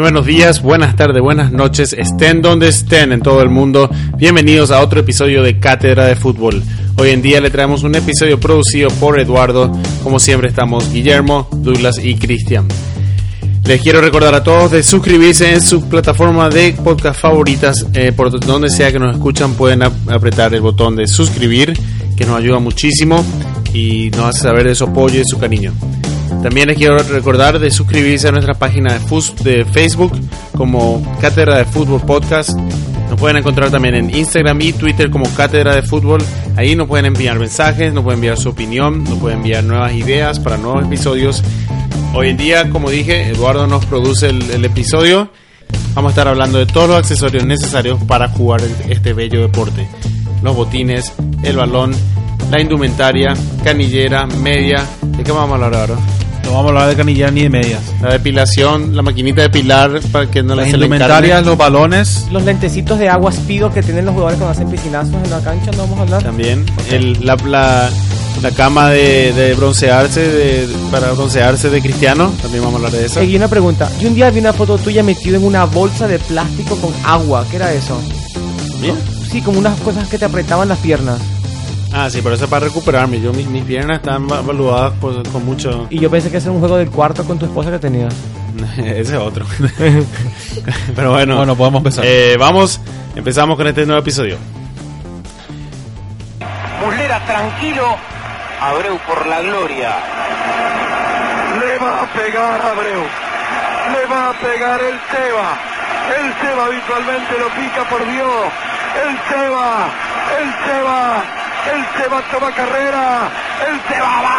Buenos días, buenas tardes, buenas noches, estén donde estén en todo el mundo. Bienvenidos a otro episodio de Cátedra de Fútbol. Hoy en día le traemos un episodio producido por Eduardo. Como siempre estamos Guillermo, Douglas y Cristian. Les quiero recordar a todos de suscribirse en su plataforma de podcast favoritas. Eh, por donde sea que nos escuchan pueden apretar el botón de suscribir, que nos ayuda muchísimo y nos hace saber de su apoyo y su cariño. También les quiero recordar de suscribirse a nuestra página de, Facebook como Cátedra de Fútbol Podcast. Nos pueden encontrar también en Instagram y Twitter como Cátedra de Fútbol. Ahí nos pueden enviar mensajes, nos pueden enviar su opinión, nos pueden enviar nuevas ideas para nuevos episodios. Hoy en día, como dije, Eduardo nos produce el, el episodio. Vamos a estar hablando de todos los accesorios necesarios para jugar este bello deporte. Los botines, el balón, la indumentaria, canillera, media. ¿De qué vamos a hablar ahora? No vamos a hablar de canillera ni de medias. La depilación, la maquinita de pilar para que no Las se le indumentarias, los balones, Los lentecitos de agua pido que tienen los jugadores cuando hacen piscinazos en la cancha, no vamos a hablar. También el, la, la, la cama de, de broncearse, de, para broncearse de cristiano. También vamos a hablar de eso. Y una pregunta, yo un día vi una foto tuya metido en una bolsa de plástico con agua, ¿qué era eso? Bien. Sí, como unas cosas que te apretaban las piernas. Ah, sí, pero eso es para recuperarme. Yo, mis, mis piernas están va- valuadas por- con mucho. Y yo pensé que ese era un juego del cuarto con tu esposa que tenías. Ese es otro. pero bueno, bueno, podemos empezar. eh, vamos, empezamos con este nuevo episodio. Muslera tranquilo, Abreu por la gloria. Le va a pegar Abreu. Le va a pegar el Seba. El Seba habitualmente lo pica por Dios. El Seba. El Seba. El Seba toma carrera. El Seba va.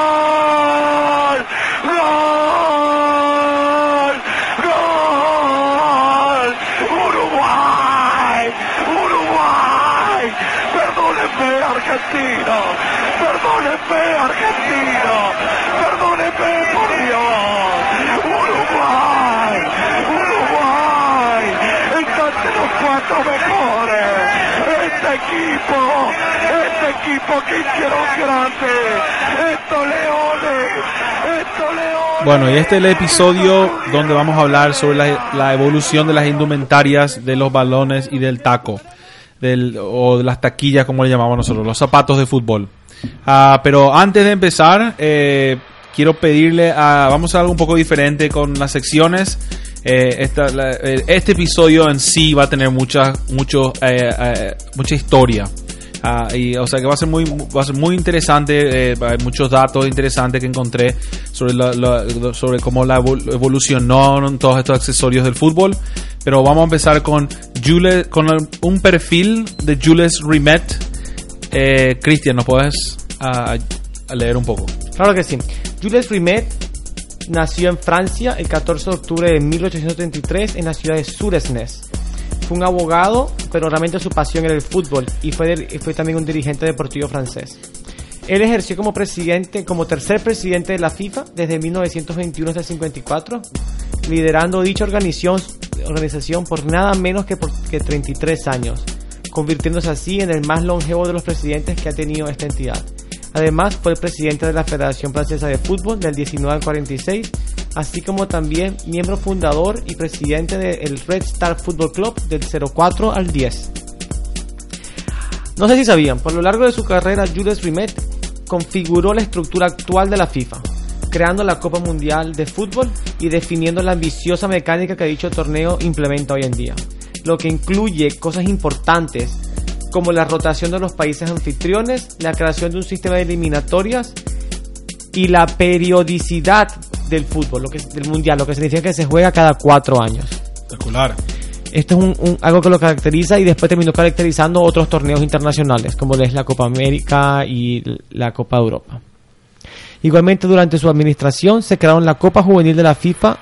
¡Gol! ¡Gol! ¡Gol! ¡Uruguay! ¡Uruguay! ¡Perdóneme, argentino! ¡Perdóneme, argentino! ¡Perdóneme, por Dios! ¡Uruguay! ¡Uruguay! ¡Está entre mejores! ¡Este equipo! ¡Este equipo que hicieron grande! ¡Estos leones! ¡Estos leones! Bueno, y este es el episodio donde vamos a hablar sobre la, la evolución de las indumentarias, de los balones y del taco, del, o de las taquillas, como le llamamos nosotros, los zapatos de fútbol. Ah, pero antes de empezar, eh, quiero pedirle a. Vamos a algo un poco diferente con las secciones. Eh, esta- la- eh, este episodio en sí va a tener mucha, mucho, eh, eh, mucha historia. Ah, y, o sea que va a ser muy, va a ser muy interesante. eh, hay muchos datos interesantes que encontré sobre, la- la- sobre cómo la evol- evolucionaron todos estos accesorios del fútbol. Pero vamos a empezar con, Jules, con un perfil de Jules Rimet. Eh, Cristian, ¿nos puedes ah, leer un poco? Claro que sí. Jules Rimet nació en Francia el 14 de octubre de 1833 en la ciudad de Suresnes. Fue un abogado, pero realmente su pasión era el fútbol y fue, también un dirigente deportivo francés. Él ejerció como presidente, como tercer presidente de la FIFA desde 1921 hasta el 54, liderando dicha organización, organización por nada menos que por que 33 años, convirtiéndose así en el más longevo de los presidentes que ha tenido esta entidad. Además, fue presidente de la Federación Francesa de Fútbol del 19 al 46, así como también miembro fundador y presidente del Red Star Football Club del 04 al 10. No sé si sabían, por lo largo de su carrera, Jules Rimet configuró la estructura actual de la FIFA, creando la Copa Mundial de Fútbol y definiendo la ambiciosa mecánica que dicho torneo implementa hoy en día, lo que incluye cosas importantes como la rotación de los países anfitriones, la creación de un sistema de eliminatorias y la periodicidad del fútbol, lo que del mundial, lo que significa que se juega cada cuatro años. Espectacular. Esto es un, un- algo que lo caracteriza y después terminó caracterizando otros torneos internacionales, como es la Copa América y la Copa Europa. Igualmente, durante su administración se crearon la Copa Juvenil de la FIFA,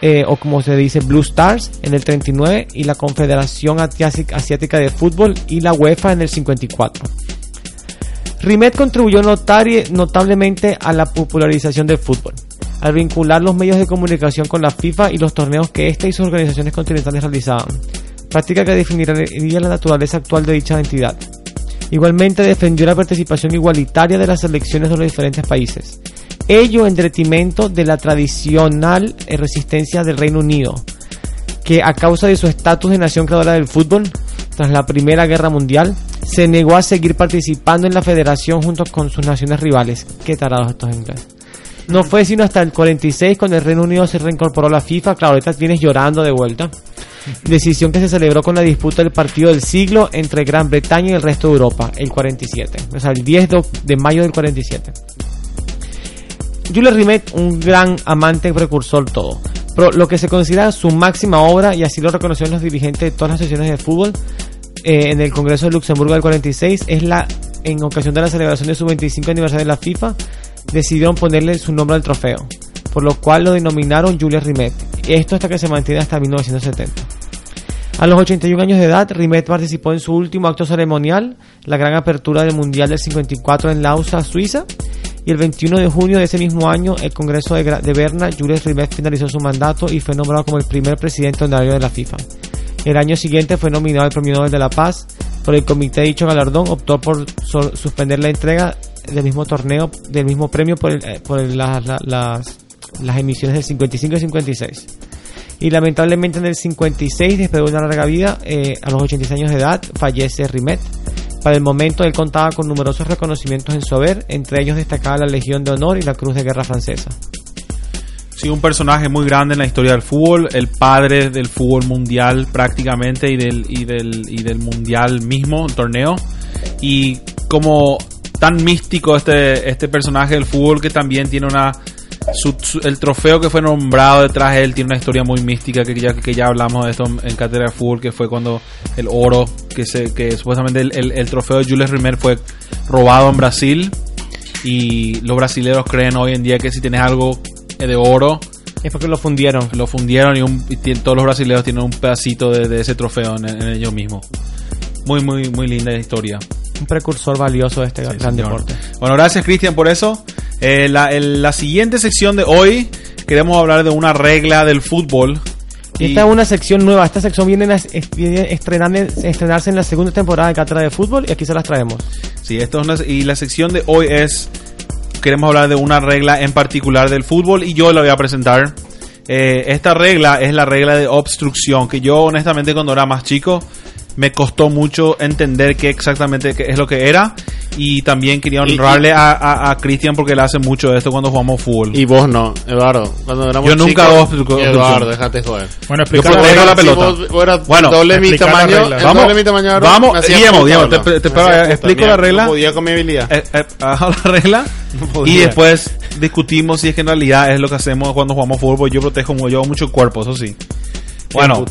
eh, o como se dice Blue Stars, en el 39, y la Confederación Asiática de Fútbol y la UEFA en el 54. Rimet contribuyó notablemente a la popularización del fútbol, al vincular los medios de comunicación con la FIFA y los torneos que ésta y sus organizaciones continentales realizaban, práctica que definiría la naturaleza actual de dicha entidad. Igualmente defendió la participación igualitaria de las selecciones de los diferentes países. Ello en detrimento de la tradicional eh, resistencia del Reino Unido, que a causa de su estatus de nación creadora del fútbol, tras la Primera Guerra Mundial, se negó a seguir participando en la federación junto con sus naciones rivales. Qué tarados estos ingleses. No fue sino hasta el 46 cuando el Reino Unido se reincorporó a la FIFA. Claro, ahorita vienes llorando de vuelta. Decisión que se celebró con la disputa del partido del siglo entre Gran Bretaña y el resto de Europa, el 47. O sea, el 10 de, de mayo del 47. Jules Rimet, un gran amante precursor todo. Pero lo que se considera su máxima obra, y así lo reconocieron los dirigentes de todas las sesiones de fútbol, eh, en el Congreso de Luxemburgo del 46, es la, en ocasión de la celebración de su 25 aniversario de la FIFA, decidieron ponerle su nombre al trofeo, por lo cual lo denominaron Jules Rimet. Esto hasta que se mantiene hasta 1970. A los 81 años de edad, Rimet participó en su último acto ceremonial, la gran apertura del Mundial del 54 en Lausa, Suiza, y el 21 de junio de ese mismo año, el Congreso de, de Berna, Jules Rimet finalizó su mandato y fue nombrado como el primer presidente honorario de la FIFA. El año siguiente fue nominado al Premio Nobel de la Paz, por el comité de dicho galardón optó por suspender la entrega del mismo torneo, del mismo premio por, el- eh, por el- la- la- las, las emisiones del 55 y 56. Y lamentablemente en el 56, después de una larga vida, eh, a los 86 años de edad, fallece Rimet. Para el momento él contaba con numerosos reconocimientos en su haber, entre ellos destacaba la Legión de Honor y la Cruz de Guerra Francesa. Sí, un personaje muy grande en la historia del fútbol, el padre del fútbol mundial prácticamente y del, y del, y del mundial mismo, el torneo. Y como tan místico este, este personaje del fútbol que también tiene una... su- su- el trofeo que fue nombrado detrás de él tiene una historia muy mística que ya, que ya hablamos de esto en cátedra de fútbol que fue cuando el oro que se que supuestamente el, el- el trofeo de Jules Rimet fue robado en Brasil y los brasileños creen hoy en día que si tienes algo de oro Es porque lo fundieron. lo fundieron y, un- y tien- todos los brasileños tienen un pedacito de, de ese trofeo en, en ellos mismos. Muy, muy, muy linda historia. Un precursor valioso de este Sí, gran señor. deporte. Bueno, gracias Cristian por eso. Eh, la, el- la siguiente sección de hoy queremos hablar de una regla del fútbol. Y esta es una sección nueva. Esta sección viene a estrenarse en la segunda temporada de Cátedra de Fútbol y aquí se las traemos. Sí, esto es una- y la sección de hoy es queremos hablar de una regla en particular del fútbol y yo la voy a presentar. Eh, esta regla es la regla de obstrucción que yo honestamente cuando era más chico me costó mucho entender qué exactamente qué es lo que era y también quería Y- honrarle a, a, a Cristian porque él hace mucho de esto cuando jugamos fútbol. Y vos no, Eduardo. Cuando éramos Yo nunca chicos- obstru- Eduardo, déjate joder. Bueno, Yo explica fui la bueno regla. la pelota. Si vos- vos Bueno, doble mi tamaño, Vamos, doble mi tamaño, ahora vamos, guiemos, ¿no? te- te- puta, explico la regla. No podía con mi habilidad. Eh, eh, la regla No podía. y después discutimos si es que en realidad es lo que hacemos cuando jugamos fútbol. porque Yo protejo, yo hago mucho el cuerpo, eso sí. Bueno,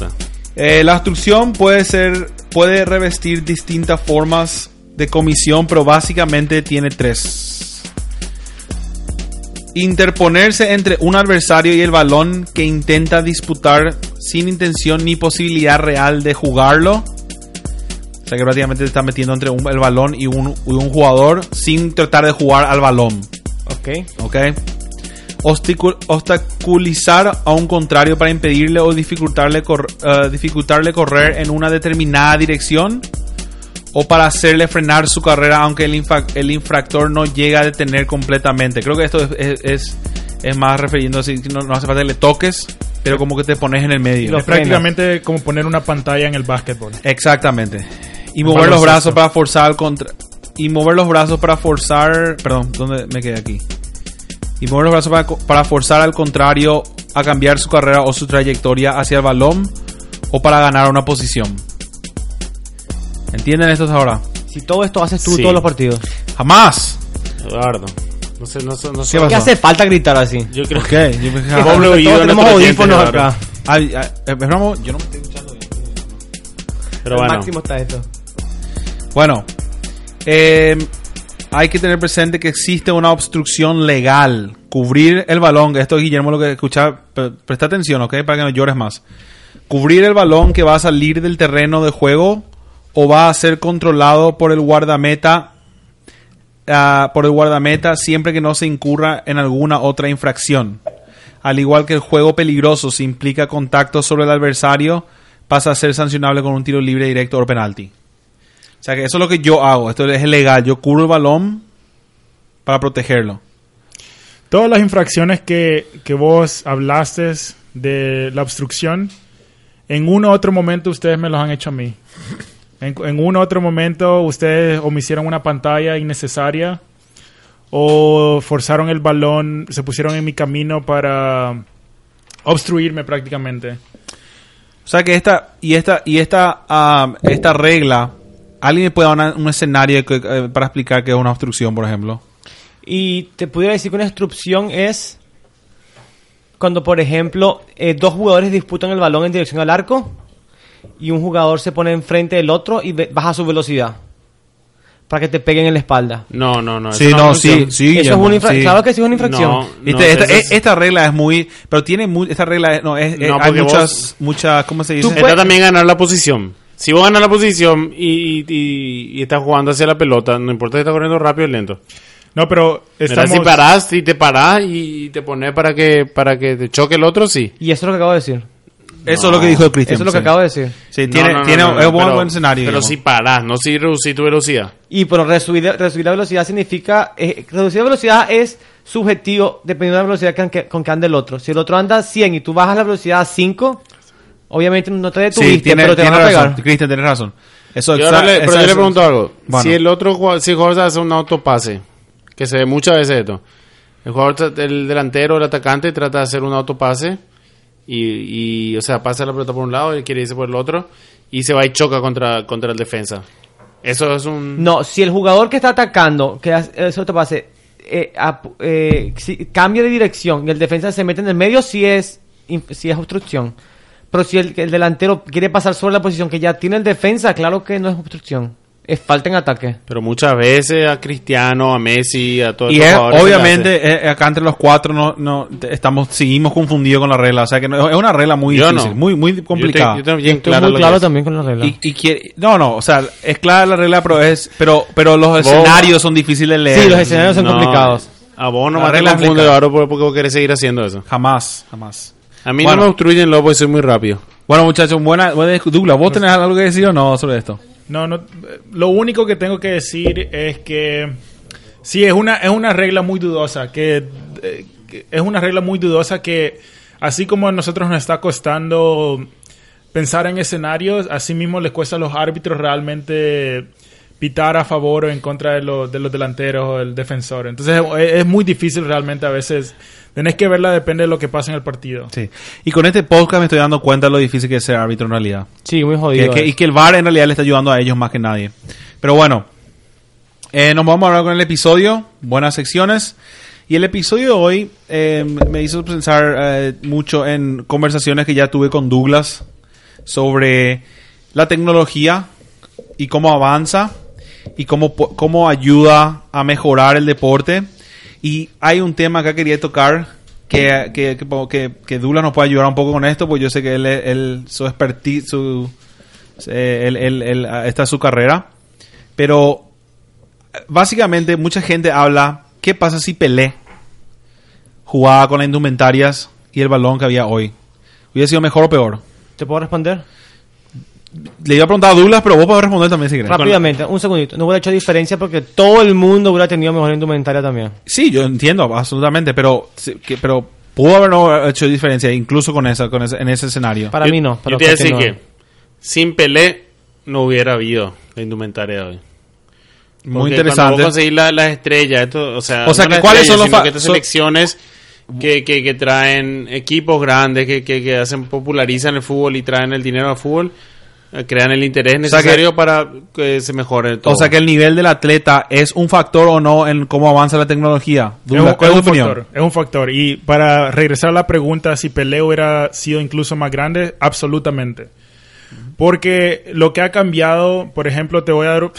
eh, la obstrucción puede ser, puede revestir distintas formas de comisión, pero básicamente tiene tres. Interponerse entre un adversario y el balón que intenta disputar sin intención ni posibilidad real de jugarlo. O sea que prácticamente te está metiendo entre un- el balón y un, y un jugador sin tratar de jugar al balón. Ok. ¿Ok? Obstacu- obstaculizar a un contrario para impedirle o dificultarle, cor- eh, dificultarle correr en una determinada dirección o para hacerle frenar su carrera aunque el, infa- el infractor no llega a detener completamente. Creo que esto es, es, es- más refiriéndose, no, no hace falta que le toques, pero como que te pones en el medio. Es prácticamente como poner una pantalla en el básquetbol. Exactamente. Y mover los brazos para forzar al contra y mover los brazos para forzar, perdón, ¿dónde me quedé aquí? Y mover los brazos para forzar al contrario a cambiar su carrera o su trayectoria hacia el balón o para ganar una posición. ¿Entienden esto ahora? Si todo esto haces tú Sí. todos los partidos. Jamás. Eduardo. No sé, no sé, no sé. ¿Qué ¿Qué pasó? hace falta gritar así? Yo creo que yo me- doble Todos oído tenemos nuestro audífonos acá. Ay, ay, eh, yo no me estoy escuchando bien. Pero Al bueno. máximo está esto. Bueno, eh, hay que tener presente que existe una obstrucción legal. Cubrir el balón, esto es Guillermo lo que escucha, pre- presta atención, ¿ok? Para que no llores más. Cubrir el balón que va a salir del terreno de juego o va a ser controlado por el guardameta ah, por el guardameta siempre que no se incurra en alguna otra infracción. Al igual que el juego peligroso si implica contacto sobre el adversario, pasa a ser sancionable con un tiro libre directo o penalti. O sea que eso es lo que yo hago. Esto es legal. Yo cubro el balón para protegerlo. Todas las infracciones que, que vos hablaste de la obstrucción, en uno u otro momento ustedes me los han hecho a mí. En, en uno u otro momento ustedes o me hicieron una pantalla innecesaria o forzaron el balón, se pusieron en mi camino para obstruirme prácticamente. O sea que esta y esta y esta ah, esta regla, alguien me puede dar una- un escenario que- eh, para explicar que es una obstrucción, por ejemplo. Y te pudiera decir que una instrucción es cuando, por ejemplo, eh, dos jugadores disputan el balón en dirección al arco y un jugador se pone enfrente del otro y baja su velocidad para que te peguen en la espalda. No, no, no. Sí, eso no, sí, sí. Eso es una infra- sí. Claro que sí es una infracción. No, no, esta, eso es- esta regla es muy, pero tiene muy, esta regla es- no es, No, hay muchas, vos- muchas, ¿cómo se Tú dice? puedes- Está también ganar la posición. Si vos ganas la posición y, y, y- y estás jugando hacia la pelota, no importa si estás corriendo rápido o lento. No, pero Estamos... Si parás y te parás y te pones para que, para que te choque el otro, sí. Y eso es lo que acabo de decir. Eso es lo que dijo Cristian. Eso es lo que acabo de decir. Sí, tiene, No, no, no, tiene no, no, es buen, pero- buen escenario. Pero digamos. si parás, no si reducís tu velocidad. Y pero reducir, reducir la velocidad significa... eh, reducir la velocidad es subjetivo dependiendo de la velocidad con que, con que anda el otro. Si el otro anda a 100 y tú bajas la velocidad a 5, obviamente no te detuviste, Sí, tiene, pero te tiene van a razón. pegar. Cristian, tienes razón. Eso, Yo le- pero yo le pregunto algo. Bueno. Si el otro jugador, si el jugador hace un autopase, que se ve muchas veces esto, el jugador, el delantero, el atacante trata de hacer un autopase y, y, o sea, pasa la pelota por un lado y quiere irse por el otro y se va y choca contra, contra el defensa. Eso es un... No, si el jugador que está atacando, que eso te pase, eh, eh, si cambia de dirección y el defensa se mete en el medio, si es, sí es obstrucción. Pero si el, el delantero quiere pasar sobre la posición que ya tiene el defensa, claro que no es obstrucción. Es falta en ataque. Pero muchas veces a Cristiano, a Messi, a todos Y estos es, jugadores obviamente, eh, acá entre los cuatro no, no te- estamos, seguimos confundidos con la regla. O sea que no- es una regla muy Yo difícil, no. muy, muy Yo complicada. te- yo bien Estoy claro muy claro también con la regla. y, y quiere- no, no, o sea, es clara la regla, pero es, pero, pero los escenarios son difíciles de leer. Sí, los escenarios son No, complicados. A vos no me regla confunde explica. ahora porque porque vos querés seguir haciendo eso. Jamás, jamás. A mí Bueno. no me obstruyen y soy muy rápido. Bueno, muchachos, buena, buena Douglas, ¿vos tenés algo que decir o no sobre esto? No, no. Lo único que tengo que decir es que sí es una es una regla muy dudosa que, eh, es una regla muy dudosa que así como a nosotros nos está costando pensar en escenarios, así mismo les cuesta a los árbitros realmente pitar a favor o en contra de, los de los delanteros o del defensor. Entonces es, es muy difícil realmente a veces. Tenés que verla depende de lo que pasa en el partido. Sí. Y con este podcast me estoy dando cuenta de lo difícil que es ser árbitro en realidad. Sí, muy jodido. que- eh. y que el VAR en realidad le está ayudando a ellos más que nadie. Pero bueno, eh, nos vamos a hablar con el episodio. Buenas secciones. Y el episodio de hoy eh, me hizo pensar eh, mucho en conversaciones que ya tuve con Douglas sobre la tecnología y cómo avanza y cómo, cómo ayuda a mejorar el deporte. Y hay un tema que quería tocar que, que, que, que, Douglas nos puede ayudar un poco con esto, pues yo sé que él, él su expertise, su, eh, él- él- él, ah, esta es su carrera. Pero básicamente mucha gente habla, ¿qué pasa si Pelé jugaba con las indumentarias y el balón que había hoy? ¿Hubiera sido mejor o peor? ¿Te puedo responder? Le iba a preguntar a Douglas, pero vos podés responder también si querés. Rápidamente, un segundito. No hubiera hecho diferencia porque todo el mundo hubiera tenido mejor indumentaria también. Sí, yo entiendo, absolutamente, pero, que- pero pudo haber no hecho diferencia incluso con esa, con ese, en ese escenario. Para Yo- mí no. Pero Yo te iba a decir que sin Pelé no hubiera habido la indumentaria de hoy. Muy interesante. Vos conseguís la- las estrellas, esto, o sea, O sea, no que ¿cuáles son los que estas selecciones que, que, que traen equipos grandes, que, que, que hacen popularizan el fútbol y traen el dinero al fútbol, crean el interés sea que- necesario para que se mejore todo. O sea que el nivel del atleta es un factor o no en cómo avanza la tecnología. Es un, ¿cuál es es un tu opinión? factor, es un factor. Y para regresar a la pregunta, si Pelé hubiera sido incluso más grande, absolutamente. Porque lo que ha cambiado, por ejemplo, te voy a dar...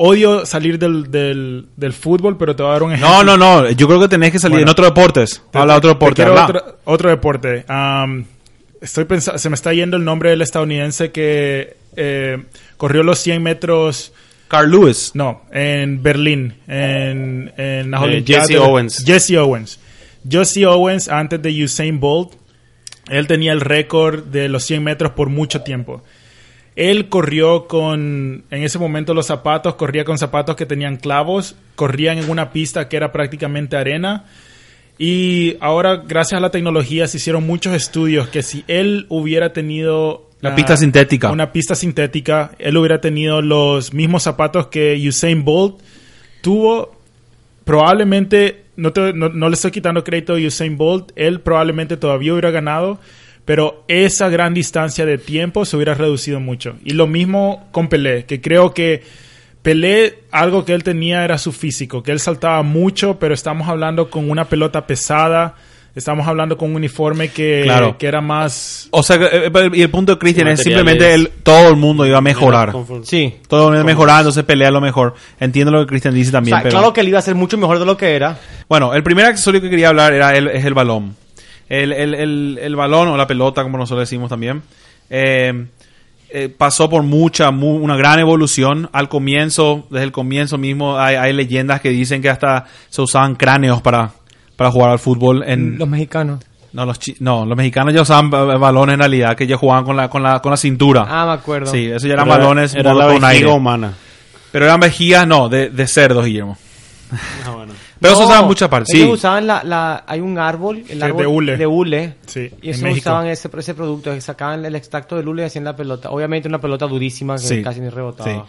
Odio salir del, del, del fútbol, pero te voy a dar un ejemplo. No, no, no. Yo creo que tenés que salir Bueno. en otros deportes. Te- Habla de otro te deporte. Otro, otro deporte. Estoy pensando, se me está yendo el nombre del estadounidense que eh, corrió los 100 metros, Carl Lewis. no, en Berlín, en, en las Eh. Jesse de- Owens. Jesse Owens. Jesse Owens, antes de Usain Bolt, él tenía el récord de los 100 metros por mucho tiempo. Él corrió con, en ese momento los zapatos, corría con zapatos que tenían clavos, corrían en una pista que era prácticamente arena. Y ahora, gracias a la tecnología, se hicieron muchos estudios que si él hubiera tenido... La ah, pista sintética. Una pista sintética, él hubiera tenido los mismos zapatos que Usain Bolt tuvo. Probablemente, no, te- no- no le estoy quitando crédito a Usain Bolt, él probablemente todavía hubiera ganado, pero esa gran distancia de tiempo se hubiera reducido mucho. Y lo mismo con Pelé, que creo que Pelé, algo que él tenía era su físico, que él saltaba mucho, pero estamos hablando con una pelota pesada, estamos hablando con un uniforme que, Claro. que era más... O sea, eh, pero- y el punto de Christian es simplemente el, todo el mundo iba a mejorar. Sí. Todo el mundo iba a mejorar, entonces pelea lo mejor. Entiendo lo que Christian dice O también. sea, pero... claro que él iba a ser mucho mejor de lo que era. Bueno, el primer accesorio que quería hablar era el, es el balón. El, el- el- el balón o la pelota, como nosotros decimos también, eh, eh, pasó por mucha, mu- una gran evolución. Al comienzo, desde el comienzo mismo, hay, hay leyendas que dicen que hasta se usaban cráneos para, para jugar al fútbol. En, Los mexicanos. no, los, chi- no, los mexicanos ya usaban ba- balones en realidad, que ellos jugaban con la, con la, con la cintura. Ah, me acuerdo. sí, eso ya eran Era- balones era la con vejiga aire. humana. Pero eran vejigas, no, de, de cerdos, Guillermo. Ah, bueno. Pero No, se usaban muchas partes. Sí. Ellos usaban la, la, hay un árbol, el de árbol hule. de hule. Sí, Y eso usaban ese, ese producto, que sacaban el extracto del hule y hacían la pelota. Obviamente una pelota durísima que Sí. casi ni rebotaba. Sí.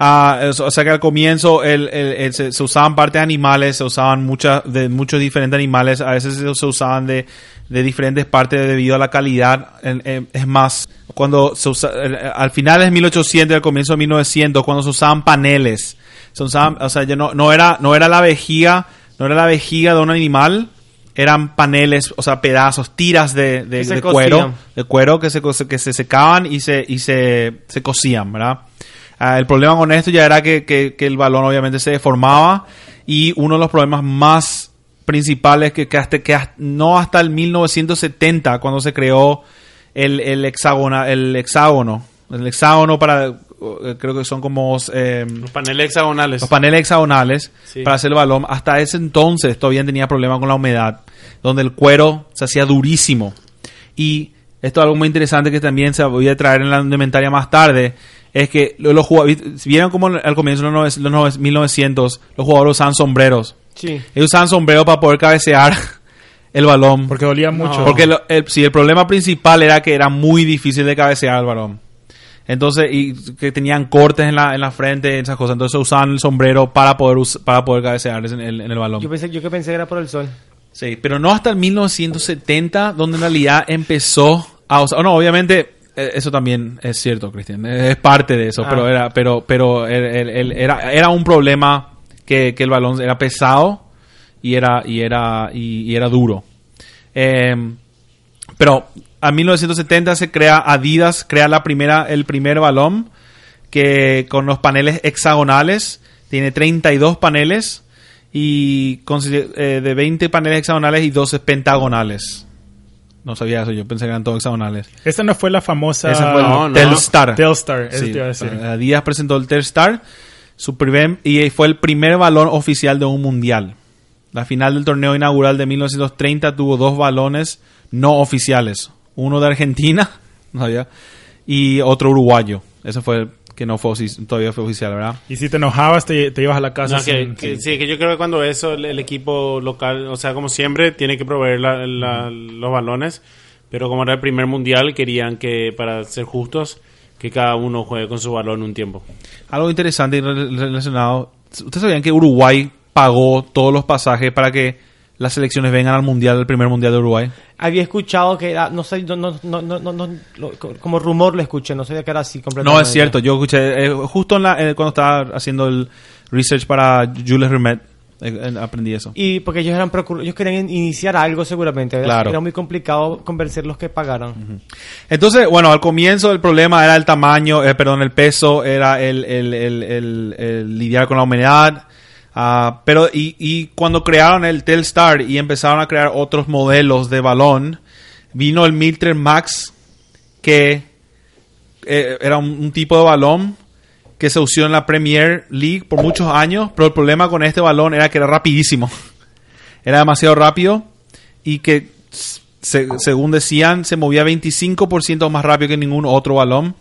Ah, eso, o sea que al comienzo el- el- el- se, se usaban partes animales, se usaban muchas de muchos diferentes animales, a veces se, se usaban de, de diferentes partes debido a la calidad. En- en- es más, cuando se usa, el- al final es 1800 y al comienzo de 1900, cuando se usaban paneles, se usaban, o sea, ya no, no era no era la vejiga, no era la vejiga de un animal, eran paneles, o sea, pedazos, tiras de, de- cuero, cosían. de cuero que se, que se secaban y se, y se, se cocían, ¿verdad? Ah, el problema con esto ya era que, que- que el balón obviamente se deformaba y uno de los problemas más principales que, que hasta, que hasta- no hasta el 1970 cuando se creó el, el, hexágono, el hexágono, el hexágono para, creo que son como eh, Los paneles hexagonales. los paneles hexagonales Sí. para hacer el balón. Hasta ese entonces todavía tenía problemas con la humedad, donde el cuero se hacía durísimo. Y esto es algo muy interesante que también se voy a traer en la indumentaria más tarde. Es que lo- los jugadores, vieron como al comienzo de los, nove- los nove- 1900, los jugadores usaban sombreros. Sí. Ellos usaban sombreros para poder cabecear el balón. Porque dolía mucho. Porque lo- el, sí, el problema principal era que era muy difícil de cabecear el balón. Entonces, y que tenían cortes en la, en la frente, esas cosas. Entonces usaban el sombrero para poder para poder cabecear en el, en el balón. Yo pensé, yo que pensé que era por el sol. Sí, pero no hasta el 1970, donde en realidad empezó a usar. No, obviamente, eh, eso también es cierto, Cristian. Es parte de eso, Ah. pero era, pero, pero el- el- el- era, era un problema que, que el balón era pesado y era, y era, y, y era duro. Eh, pero a 1970 se crea Adidas, crea la primera, el primer balón que con los paneles hexagonales tiene 32 paneles y eh, de 20 paneles hexagonales y 12 pentagonales. No sabía eso, yo pensé que eran todos hexagonales. Esa no fue la famosa... Ese fue el no, no. Telstar. Telstar, eso Sí, te iba a decir. Adidas presentó el Telstar su primer, y fue el primer balón oficial de un mundial. La final del torneo inaugural de 1930 tuvo dos balones no oficiales. Uno de Argentina, no sabía, y otro uruguayo. Ese fue el que no fue todavía fue oficial, ¿verdad? Y si te enojabas, te, te ibas a la casa. No, que, sin- que- sí, que yo creo que cuando eso, el, el equipo local, o sea, como siempre, tiene que proveer la- la- los balones, pero como era el primer mundial, querían que, para ser justos, que cada uno juegue con su balón un tiempo. Algo interesante y re- relacionado. ¿Ustedes sabían que Uruguay pagó todos los pasajes para que las selecciones vengan al mundial, el primer mundial de Uruguay? Había escuchado que era, no sé, no, no, no, no, no, no, lo- como rumor lo escuché, no sabía que era así completamente. No, es cierto. Yo escuché, eh, justo en la, eh, cuando estaba haciendo el research para Jules Rimet, eh, eh, aprendí eso. Y porque ellos eran ellos querían iniciar algo seguramente. Claro. Era muy complicado convencerlos que pagaran. Entonces, bueno, al comienzo el problema era el tamaño, eh, perdón, el peso, era el- el- el lidiar con la humedad. Ah, pero, y, y cuando crearon el Telstar y empezaron a crear otros modelos de balón, vino el Milter Max, que eh, era un, tipo de balón que se usó en la Premier League por muchos años, pero el problema con este balón era que era rapidísimo. Era demasiado rápido y que, se- según decían, se movía 25% más rápido que ningún otro balón.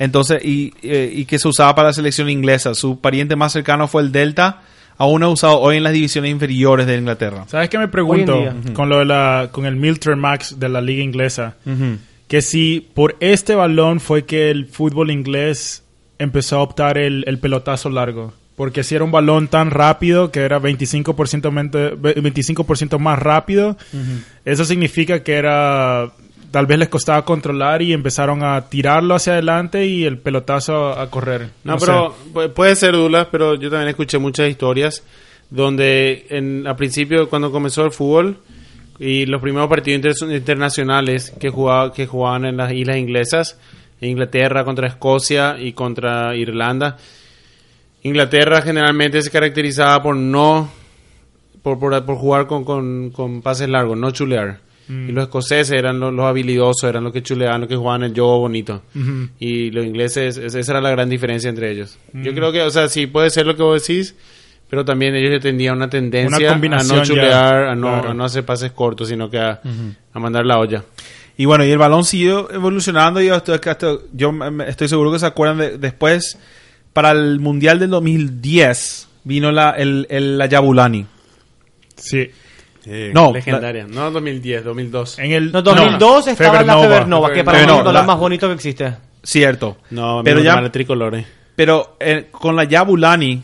Entonces, eh, y que se usaba para la selección inglesa. Su pariente más cercano fue el Delta, aún es usado hoy en las divisiones inferiores de Inglaterra. ¿Sabes qué me pregunto con lo de la con el Milton Max de la liga inglesa? Que si por este balón fue que el fútbol inglés empezó a optar el, el pelotazo largo. Porque si era un balón tan rápido, que era 25%, mente- ve- 25% más rápido, eso significa que era tal vez les costaba controlar y empezaron a tirarlo hacia adelante y el pelotazo a, a correr. No, pero pu- puede ser Dulas, pero yo también escuché muchas historias donde en, al principio cuando comenzó el fútbol y los primeros partidos inter- internacionales que, jugaba, que jugaban en las islas inglesas, Inglaterra contra Escocia y contra Irlanda, Inglaterra generalmente se caracterizaba por no por, por, por jugar con, con, con pases largos, no chulear. Y los escoceses eran los, los habilidosos, eran los que chuleaban, los que jugaban el juego bonito. Y los ingleses, es- esa era la gran diferencia entre ellos. Yo creo que, o sea, sí puede ser lo que vos decís, pero también ellos tenían una tendencia Una a no ya, chulear, a, no, claro. a no hacer pases cortos, sino que a, a mandar la olla. Y bueno, y el balón siguió evolucionando y yo estoy, yo estoy seguro que se acuerdan de, después, para el Mundial del 2010, vino la, el, el- la Yabulani. Sí. No, Legendaria. No 2010, 2002. En el No, 2002 estaba la Febernova, que para mí es Febernova. balón más bonito que existe. Cierto. No, pero ya, el tricolor. eh. pero eh, con la Yabulani,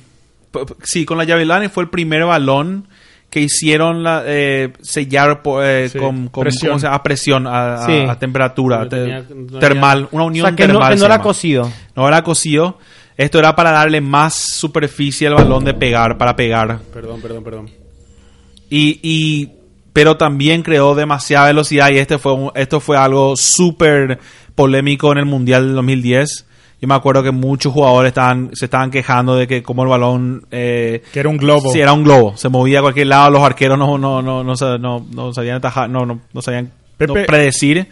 sí, con la Yabulani fue el primer balón que hicieron la, eh, sellar eh, Sí, con, con- presión. a presión, a, a- Sí. a temperatura, No te- tenía- no termal, una O unión sea, que no, termal. que no se era cocido. No era cocido. Esto era para darle más superficie al balón de pegar, para pegar. Perdón, perdón, perdón. Y, y pero también creó demasiada velocidad y este fue un- esto fue algo súper polémico en el Mundial del 2010. Yo me acuerdo que muchos jugadores estaban, se estaban quejando de que como el balón eh, Que era un globo. Sí, era un globo. Se movía a cualquier lado. Los arqueros no, no, no, no, no, no sabían atajar, no, no, no sabían no predecir.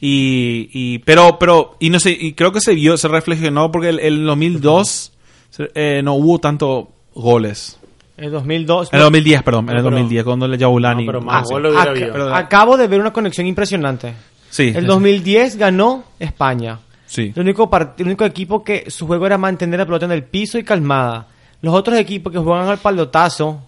Y, y, pero, pero, y no sé, y creo que se vio, se reflexionó porque el, el 2002 se- eh, no hubo tanto goles. En 2002. En el 2010, perdón, en el pero- 2010, cuando le Yabulani. No, pero más Ah, lo Ac- habido. Pero- acabo de ver una conexión impresionante. Sí. El 2010 ganó España. Sí. El único, el único equipo que su juego era mantener la pelota en el piso y calmada. Los otros equipos que jugaban al palotazo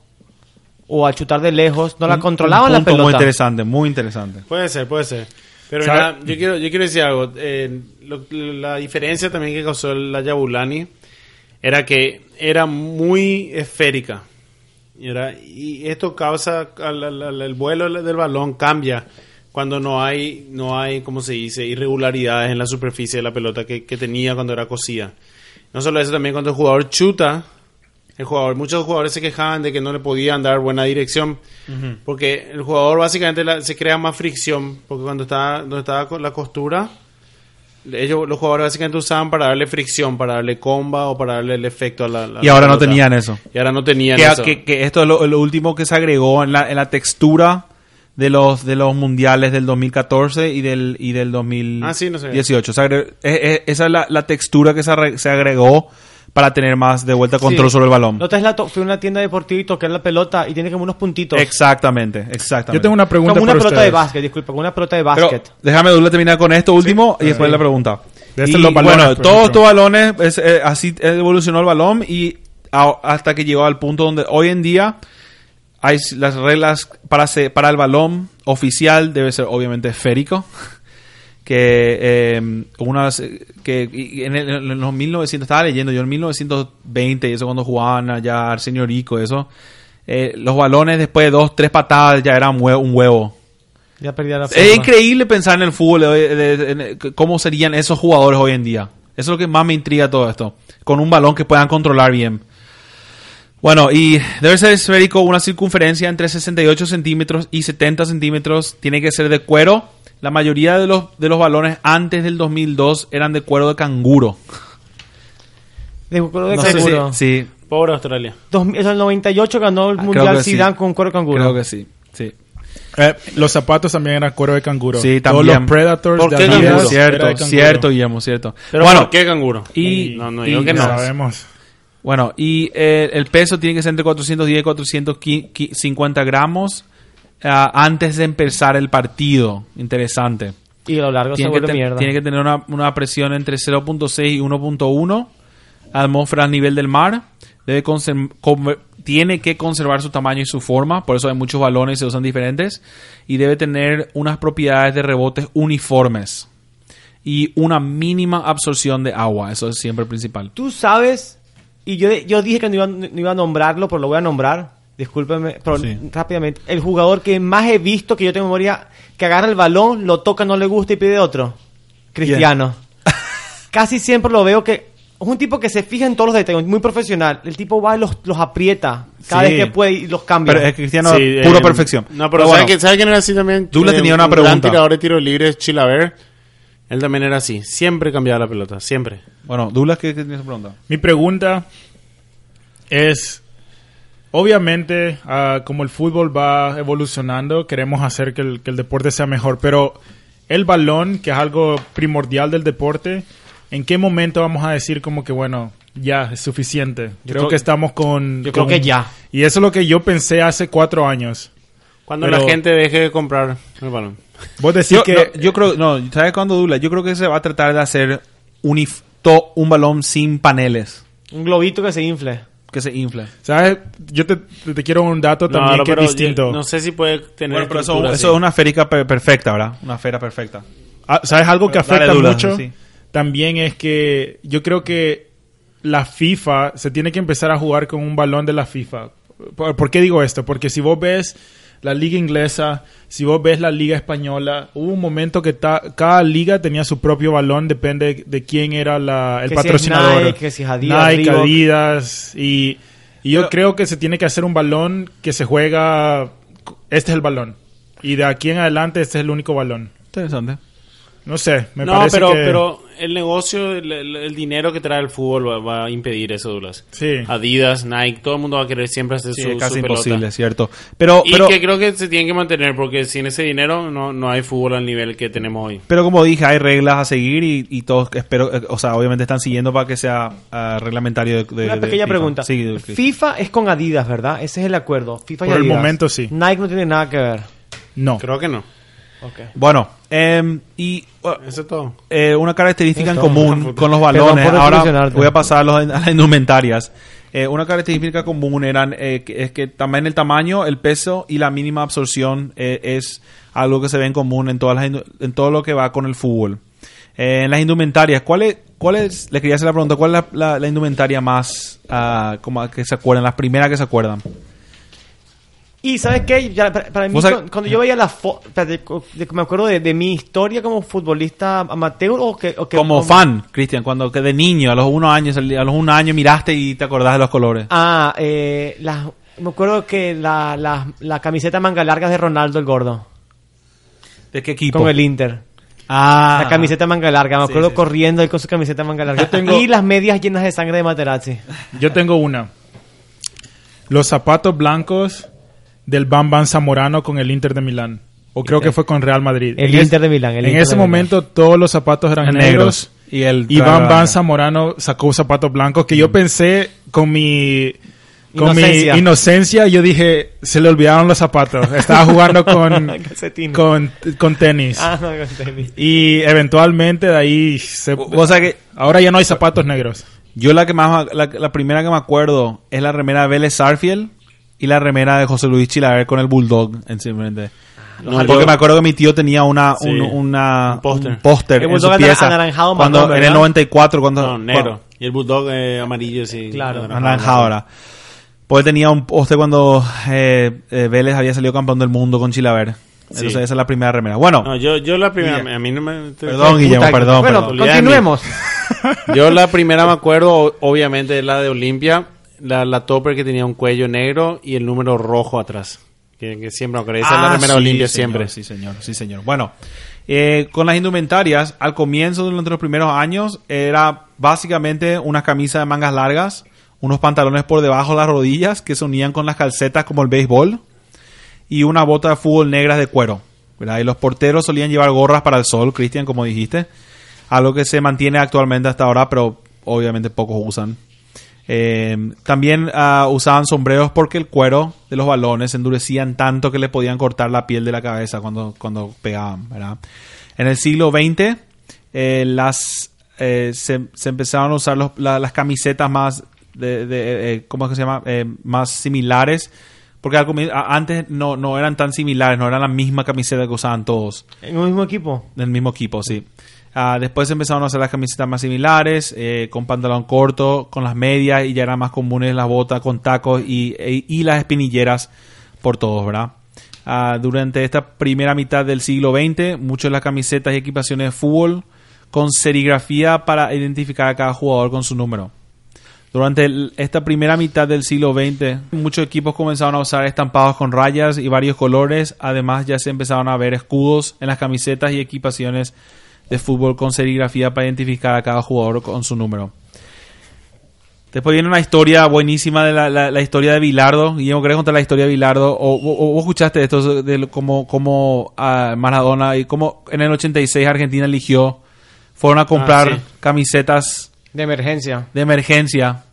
o a chutar de lejos no la controlaban un la pelota. Muy interesante, muy interesante. Puede ser, puede ser. Pero yo quiero, yo quiero decir algo. Eh, lo- la diferencia también que causó la Yabulani era que era muy esférica. Y, era- y esto causa al- el vuelo del balón cambia cuando no hay, no hay, ¿cómo se dice? Irregularidades en la superficie de la pelota que, que tenía cuando era cosida. No solo eso, también cuando el jugador chuta, el jugador, muchos jugadores se quejaban de que no le podían dar buena dirección porque el jugador básicamente la- se crea más fricción porque cuando estaba donde estaba con la costura ellos los jugadores básicamente usaban para darle fricción para darle comba o para darle el efecto a la, la- Y ahora la no tenían eso. y ahora no tenían Que, eso que- que esto es lo, lo último que se agregó en la, en la textura de los de los mundiales del 2014 y del y del 2018. Ah, sí, no. Se eh, eh, esa es la, la textura que se, se agregó para tener más de vuelta control Sí. sobre el balón. Otra vez la fui a una tienda deportiva y toqué la pelota y tiene como unos puntitos. Exactamente, exactamente. Yo tengo una pregunta como una para pelota de básquet, disculpa, como una pelota de Pero básquet. déjame Dula, terminar con esto último y después Sí. la pregunta. De Y, los balones, bueno, todos estos balones, es, eh, así evolucionó el balón y a- hasta que llegó al punto donde hoy en día hay las reglas para, se- para el balón oficial debe ser obviamente esférico. Que eh, unas que en, el- en los 1900 estaba leyendo yo en 1920 y eso cuando jugaban allá Arsenio Rico eso eh, los balones después de dos tres patadas ya eran un huevo Ya perdí la es forma. increíble pensar en el fútbol, de- de- de- en- cómo serían esos jugadores hoy en día. Eso es lo que más me intriga todo esto. Con un balón que puedan controlar bien. Bueno, y debe ser esférico una circunferencia entre 68 centímetros y 70 centímetros. Tiene que ser de cuero. La mayoría de los, de los balones antes del 2002 eran de cuero de canguro. De cuero de No canguro. sí, pobre Australia Dos- en el 98 ganó el Ah, Mundial sí. Zidane con cuero de canguro. creo que sí. sí. Eh, los zapatos también eran cuero de canguro. Sí, Todos también. los Predators ¿Por qué canguro? Cierto, de canguro. cierto, Guillermo, cierto. pero bueno, ¿por qué canguro y- no no y- digo que No no sabemos. Bueno, y eh, el peso tiene que ser entre 410 y 450 gramos antes de empezar el partido. Interesante. Y a lo largo se Tiene que, ten- mierda. tiene que tener una, una presión entre 0.6 y 1.1 atmósfera a nivel del mar. Debe tiene que conservar su tamaño y su forma, por eso hay muchos balones y se usan diferentes. Y debe tener unas propiedades de rebotes uniformes y una mínima absorción de agua. Eso es siempre el principal. Tú sabes, y yo, yo dije que no iba, no iba a nombrarlo, pero lo voy a nombrar. Discúlpeme, pero Sí. rápidamente. El jugador que más he visto, que yo tengo memoria, que agarra el balón, lo toca, no le gusta y pide otro. Cristiano. Casi siempre lo veo que es un tipo que se fija en todos los detalles, muy profesional. El tipo va y los, los aprieta cada Sí. vez que puede y los cambia. Pero es Cristiano Sí, puro eh, perfección. No, pero, Pero ¿sabe, bueno, que- sabe quién era así también? Douglas Eh, tenía una un pregunta. tirador de tiros libres, Chilaver. Él también era así. Siempre cambiaba la pelota. Siempre. bueno, Douglas, ¿qué, qué tienes pregunta? Mi pregunta es, obviamente, ah, como el fútbol va evolucionando, queremos hacer que el, que el deporte sea mejor, pero el balón, que es algo primordial del deporte, ¿en qué momento vamos a decir como que, bueno, ya, es suficiente? creo, creo- que estamos con... yo creo con- que ya. Y eso es lo que yo pensé hace cuatro años. Cuando Pero- la gente deje de comprar el balón. Vos decís Yo, que... no, yo creo, no, ¿sabes cuándo Douglas? Yo creo que se va a tratar de hacer to- un balón sin paneles Un globito que se infle. Que se infle. ¿Sabes? Yo te, te- te quiero un dato también no, que es distinto. yo- No sé si puede tener. Bueno, pero eso, es una esférica per- perfecta, ¿verdad? Una esfera perfecta. Ah, ¿Sabes algo que Dale, afecta mucho? sí. También es que yo creo que la FIFA se tiene que empezar a jugar con un balón de la FIFA. ¿Por, por qué digo esto? Porque si vos ves la liga inglesa, si vos ves la liga española, hubo un momento que ta- cada liga tenía su propio balón, depende de quién era la, el Que si es patrocinador. Nike, que si es Adidas, Nike. Adidas, y, y yo Pero- creo que se tiene que hacer un balón que se juega, este es el balón. Y de aquí en adelante este es el único balón. Interesante. No sé, me no, parece pero, que... pero el negocio, el, el- el dinero que trae el fútbol va, va a impedir eso, Douglas. Sí. Adidas, Nike, todo el mundo va a querer siempre hacer Sí, su, es casi su pelota. imposible, ¿cierto? Pero, Y pero, que creo que se tienen que mantener porque sin ese dinero no, no hay fútbol al nivel que tenemos hoy. pero como dije, hay reglas a seguir y, y todos, espero, eh, o sea, obviamente están siguiendo para que sea ah, reglamentario de, de- Una de pequeña FIFA. pregunta. Sí, FIFA es con Adidas, ¿verdad? Ese es el acuerdo. FIFA y Por el Adidas. momento, sí. Nike no tiene nada que ver. No. Creo que no. Bueno, em, y uh, Eso es todo. eh, una característica en común con los balones. Ahora voy a pasar a, los- a las indumentarias. Eh, una característica común eran eh, que- es que también el tamaño, el peso y la mínima absorción eh, es algo que se ve en común en todas las en todo lo que va con el fútbol. Eh, en las indumentarias, ¿cuál es, cuál es, le quería hacer la pregunta, cuál es la, la- la indumentaria más ah, como que se acuerdan, las primeras que se acuerdan? Y ¿sabes qué? Ya, para, para mí, cuando yo veía la foto, me acuerdo de, de mi historia como futbolista amateur o que... o que- como fan, Cristian, cuando que de niño, a los unos años, a los un año miraste y te acordás de los colores. Ah, eh, las- me acuerdo que la, la, la camiseta manga larga de Ronaldo el Gordo, ¿De qué equipo? con el Inter. Ah, La camiseta manga larga, me Sí, acuerdo sí. corriendo él con su camiseta manga larga. tengo- Y las medias llenas de sangre de Materazzi. Yo tengo una. Los zapatos blancos del Bam Bam Zamorano con el Inter de Milán. O creo que fue con Real Madrid. El En Inter de Milán, el en Inter ese momento todos los zapatos eran negros. negros. Y el Y Bam Bam Zamorano sacó zapatos blancos que yo pensé con mi con Inocencia. mi inocencia yo dije se le olvidaron los zapatos estaba jugando con con, con tenis Ah, no, con tenis. y eventualmente de ahí se, O sea que ahora ya no hay zapatos negros yo la que más la, la primera que me acuerdo es la remera de Vélez Sarfield y la remera de José Luis Chilaver con el Bulldog en simplemente. No, Porque yo- me acuerdo que mi tío tenía una Sí, un, una, un póster. en su pieza anaranjado cuando en el ¿verdad? 94 cuando No, negro. Y el bulldog eh, amarillo, sí. Claro. Anaranjado. anaranjado ahora. Pues él tenía un póster cuando eh, eh, Vélez había salido campeón del mundo con Chilaver. Entonces esa es la primera remera. Bueno, No, yo, yo la primera, a mí no me... perdón Guillermo, perdón, Bueno, perdón. Continuemos. Yo la primera me acuerdo, obviamente, es la de Olimpia, la, la topper que tenía un cuello negro y el número rojo atrás. Que, que siempre, aunque esa es la Ah, remera sí, Olimpia siempre. Sí, señor, sí, señor. Bueno, eh, con las indumentarias, al comienzo, durante los primeros años, era básicamente unas camisas de mangas largas, unos pantalones por debajo de las rodillas que se unían con las calcetas como el béisbol y una bota de fútbol negras de cuero. ¿verdad? Y los porteros solían llevar gorras para el sol, Cristian, como dijiste. Algo que se mantiene actualmente hasta ahora, pero obviamente pocos usan. Eh, también ah, usaban sombreros porque el cuero de los balones endurecían tanto que le podían cortar la piel de la cabeza cuando, cuando pegaban, ¿verdad? En el siglo XX, eh, las, eh, se, se empezaron a usar los- la- las camisetas más, de, de, eh, ¿cómo es que se llama? Más similares, porque antes no, no eran tan similares, no eran la misma camiseta que usaban todos. En un mismo equipo. Del mismo equipo, sí. Ah, después empezaron a hacer las camisetas más similares, eh, con pantalón corto, con las medias, y ya eran más comunes las botas con tacos y, e- y las espinilleras por todos, ¿verdad? Ah, durante esta primera mitad del siglo XX, muchas de las camisetas y equipaciones de fútbol con serigrafía para identificar a cada jugador con su número. Durante esta primera mitad del siglo XX, muchos equipos comenzaron a usar estampados con rayas y varios colores. Además, ya se empezaron a ver escudos en las camisetas y equipaciones de fútbol con serigrafía para identificar a cada jugador con su número. Después viene una historia buenísima de la, la- la historia de Bilardo. Guillermo, ¿querés contar la historia de Bilardo? O, o- vos escuchaste esto de cómo, cómo ah, Maradona y cómo en el 86 Argentina eligió, fueron a comprar sí. camisetas De emergencia. de emergencia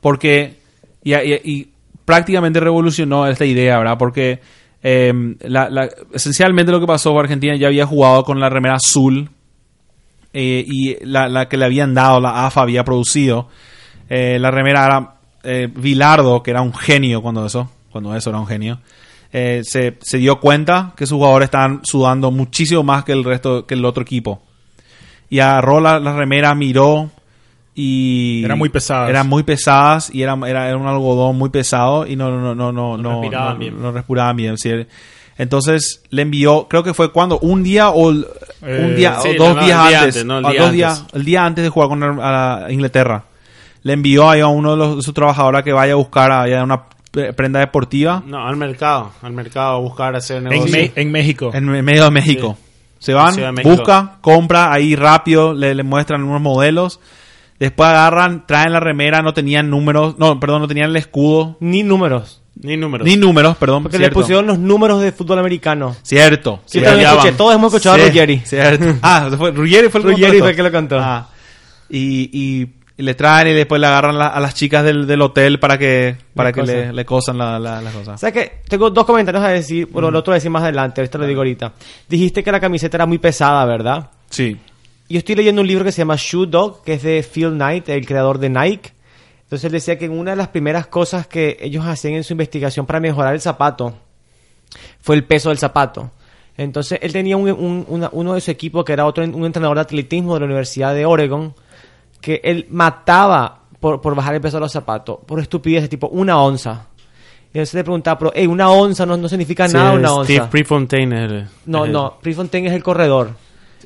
porque y, y- y prácticamente revolucionó esta idea, ¿verdad? Porque eh, la- esencialmente lo que pasó fue Argentina ya había jugado con la remera azul eh, y la, la que le habían dado, la AFA había producido. Eh, la remera era eh, Vilardo, que era un genio cuando eso, cuando eso era un genio. eh, se, se dio cuenta que sus jugadores estaban sudando muchísimo más que el resto, que el otro equipo. Y agarró la, la remera, miró y Eran muy pesadas. Eran muy pesadas y era, era, era un algodón muy pesado y no no no no no respiraban no- bien. no respiraban bien. Entonces le envió, creo que fue cuando un día o un día sí, o dos no, no, días el día antes, antes, no, el o día dos antes. días, el día antes de jugar con a Inglaterra. Le envió ahí a uno de, los, de sus trabajadores que vaya a buscar allá una pre- prenda deportiva No, al mercado. Al mercado a buscar hacer En, negocio. Me- en México. en me- medio de México. Se van, México. busca, compra ahí rápido, le, le muestran unos modelos. Después agarran, traen la remera, no tenían números, no, perdón, no tenían el escudo, Ni números. Ni números. ni números, perdón. Porque cierto. le pusieron los números de fútbol americano. Cierto. Sí, escuché. Todos hemos escuchado Sí, a Ruggeri. Cierto. Ah, fue, Ruggeri fue el Ruggeri fue el que lo contó. Ah. Y, y, y le traen y después le agarran la- a las chicas del, del hotel para que, para Le que le, cosan. le cosan la- la- las cosas. O sea que tengo dos comentarios a decir, bueno, el otro voy a decir más adelante, esto lo digo ahorita. Dijiste que la camiseta era muy pesada, ¿verdad? Sí. Yo estoy leyendo un libro que se llama Shoe Dog, que es de Phil Knight, el creador de Nike. Entonces él decía que una de las primeras cosas que ellos hacían en su investigación para mejorar el zapato fue el peso del zapato. Entonces él tenía un- un- una- uno de su equipo que era otro un entrenador de atletismo de la Universidad de Oregon que él mataba por, por bajar el peso de los zapatos por estupidez tipo una onza. Y entonces le preguntaba, pero hey, una onza no, no significa nada una Steve onza. Prefontaine. es el- No, el- no, Prefontaine es el corredor.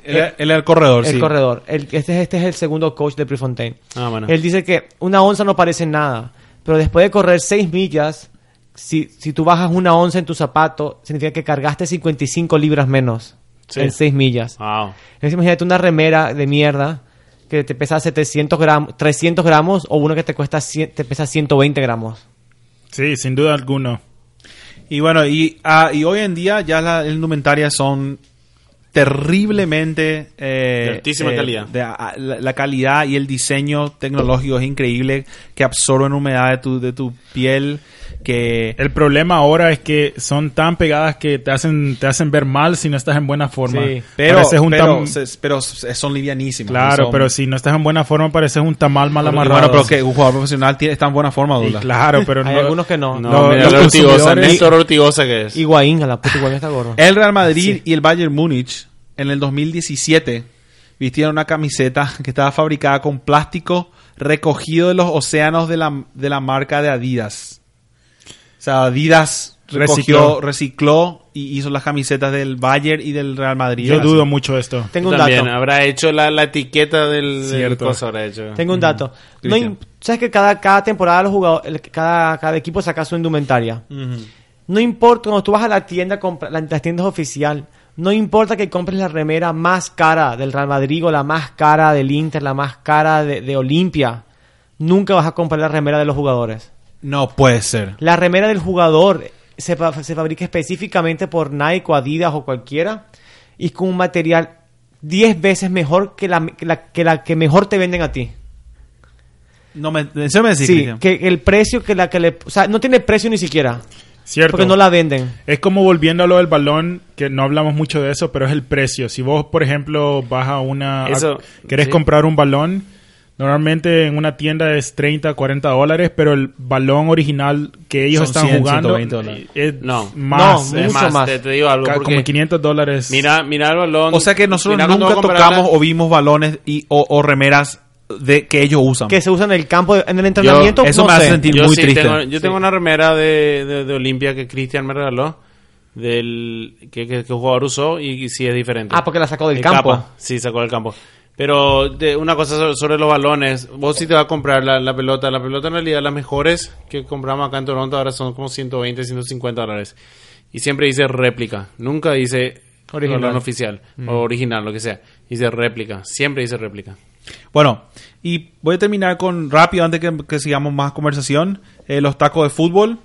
Él, él era el corredor, El sí. corredor. El- este, este es el segundo coach de Prefontaine. Ah, bueno. Él dice que una onza no parece nada, pero después de correr 6 millas, si, si tú bajas una onza en tu zapato, significa que cargaste 55 libras menos Sí. en 6 millas. Wow. Entonces, imagínate una remera de mierda que te pesa 700 gramos, 300 gramos o uno que te cuesta 100 te pesa 120 gramos. Sí, sin duda alguno. Y bueno, y, ah, y hoy en día ya las indumentarias son terriblemente... eh, De altísima eh, calidad. de- ah, la, la calidad y el diseño tecnológico es increíble, que absorben humedad de tu, de tu piel, que... El problema ahora es que son tan pegadas que te hacen, te hacen ver mal si no estás en buena forma. Sí. Pero, un pero, tam- se- pero son livianísimas. Claro, son- pero si no estás en buena forma pareces un tamal mal amarrado. Bueno, pero que un jugador profesional tiene, está en buena forma, Y Douglas. claro, pero Hay no- algunos que no. No, No, mira los Ortigosa. consumidores- Néstor Ortigosa que es. Higuaín, a la puta Higuaín está gordo. El Real Madrid y el Bayern Múnich en el 2017 vistieron una camiseta que estaba fabricada con plástico recogido de los océanos de la, de la marca de Adidas. O sea, Adidas recogió, Recicló. recicló y hizo las camisetas del Bayern y del Real Madrid. yo Así. dudo mucho esto. Tengo un También dato. habrá hecho la, la etiqueta del, del Cierto. coso, habrá hecho. Tengo un dato. ¿Sabes que cada, cada temporada los jugadores, cada, cada equipo saca su indumentaria? No importa, cuando tú vas a la tienda, compra- la- las tiendas oficial, no importa que compres la remera más cara del Real Madrid o la más cara del Inter, la más cara de, de Olimpia, nunca vas a comprar la remera de los jugadores. No puede ser. La remera del jugador se, fa- se fabrica específicamente por Nike o Adidas o cualquiera y con un material 10 veces mejor que la, que la que la que mejor te venden a ti. No me, me decís, Sí, Cristian? que el precio que la que le... O sea, no tiene precio ni siquiera. Cierto. Porque no la venden. Es como volviendo a lo del balón, que no hablamos mucho de eso, pero es el precio. Si vos, por ejemplo, vas a una... Eso, a- querés sí. comprar un balón, normalmente en una tienda es 30, 40 dólares, pero el balón original que ellos Son están 100, jugando 120 dólares. es No. más, No, es Es mucho más, más. Te, te digo algo. como 500 dólares. mira, mira el balón. O sea que nosotros nunca tocamos la- o vimos balones y, o, o remeras de que ellos usan. Que se usa en el campo, de- en el entrenamiento. eso no me hace sé. sentir yo muy sí triste. Tengo, yo tengo una remera de, de, de Olimpia que Cristian me regaló. Del que, que, que un jugador usó y, sí es diferente. Ah, porque la sacó del El campo. capa, Sí, sacó del campo. Pero de, una cosa sobre, sobre los balones. Vos si te vas a comprar la, la pelota. La pelota en realidad las mejores que compramos acá en Toronto ahora son como 120, 150 dólares. Y siempre dice réplica. Nunca dice Original. balón oficial o original, lo que sea. Dice réplica. Siempre dice réplica. Bueno, y voy a terminar con rápido antes que, que sigamos más conversación. eh, los tacos de fútbol,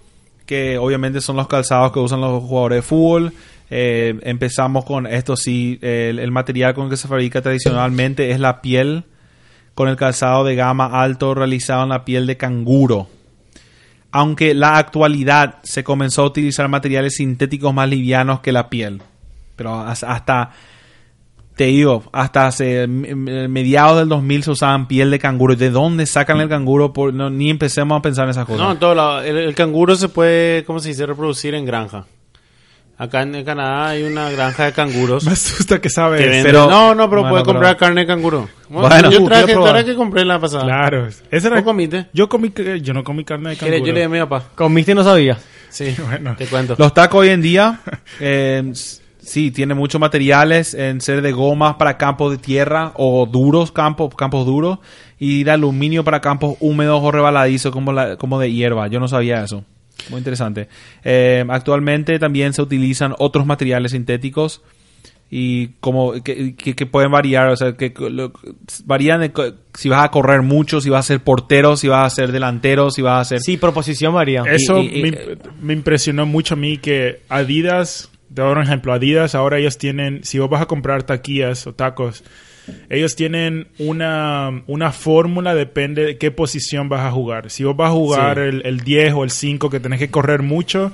que obviamente son los calzados que usan los jugadores de fútbol. Eh, empezamos con esto sí, el, material con el que se fabrica tradicionalmente es la piel, con el calzado de gama alto realizado en la piel de canguro. Aunque la actualidad se comenzó a utilizar materiales sintéticos más livianos que la piel. Pero has- hasta te digo, hasta mediados del 2000 se usaban piel de canguro. ¿De dónde sacan el canguro? Por, no, ni empecemos a pensar en esas cosas. No, todo. El, el canguro se puede, ¿cómo se dice? Reproducir en granja. Acá en Canadá hay una granja de canguros. Me asusta que sabes. que pero- no, no, pero bueno, puede pero- comprar carne de canguro. Bueno, yo traje, quiero probar. ¿tú era que compré la pasada. Claro. Ese era, ¿Vos comiste? Yo comí, yo no comí carne de ¿Quieres? canguro. Yo le a mi papá. Comiste y no sabía. Sí, Bueno. te cuento. Los tacos hoy en día, eh, sí, tiene muchos materiales en ser de gomas para campos de tierra o duros, campos, campos duros, y de aluminio para campos húmedos o rebaladizos como, la- como de hierba. Yo no sabía eso. Muy interesante. Eh, actualmente también se utilizan otros materiales sintéticos y como que, que- que pueden variar, o sea, que lo- varían de si vas a correr mucho, si vas a ser portero, si vas a ser delantero, si vas a ser... Sí, proposición varía. Eso Y- y- me, y- me impresionó mucho a mí que Adidas, te doy un ejemplo, Adidas ahora ellos tienen, si vos vas a comprar taquillas o tacos, ellos tienen una, una fórmula, depende de qué posición vas a jugar. Si vos vas a jugar Sí. el, el 10 o el 5 que tenés que correr mucho,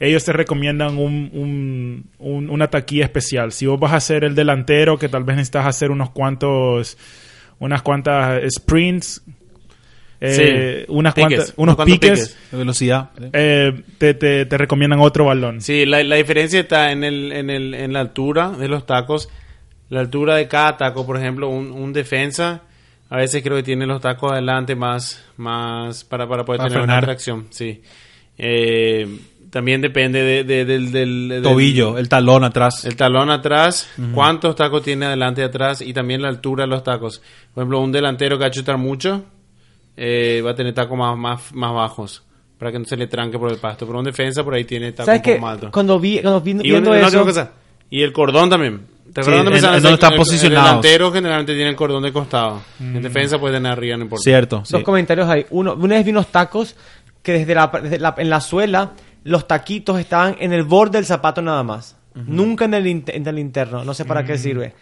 ellos te recomiendan un, un- un- una taquilla especial. Si vos vas a ser el delantero, que tal vez necesitas hacer unos cuantos, unas cuantas sprints, eh, Sí, unas piques, cuantas, unos piques, piques. de velocidad. eh, te, te, te recomiendan otro balón. Sí, la, la diferencia está en, el, en, el, en la altura de los tacos. La altura de cada taco, por ejemplo, un, un defensa, a veces creo que tiene los tacos adelante más, más para, para poder Para tener una frenar. tracción. Sí. Eh, también depende de- de- del, Tobillo, el talón atrás. el talón atrás, cuántos tacos tiene adelante y atrás y también la altura de los tacos. Por ejemplo, un delantero que va a chutar mucho eh, va a tener tacos más, más, más bajos para que no se le tranque por el pasto. Pero un defensa por ahí tiene tacos más altos. Cuando vi, cuando vi Y viendo una eso... cosa. Y el cordón también. ¿Te Sí, acuerdas dónde en- están el- posicionados. El delantero generalmente tiene el cordón de costado. En defensa puede tener arriba, no importa. Cierto. Dos sí. comentarios ahí. Uno, una vez vi unos tacos que desde la, desde la- en la suela los taquitos estaban en el borde del zapato nada más. Nunca en el, en el interno. No sé para qué sirve.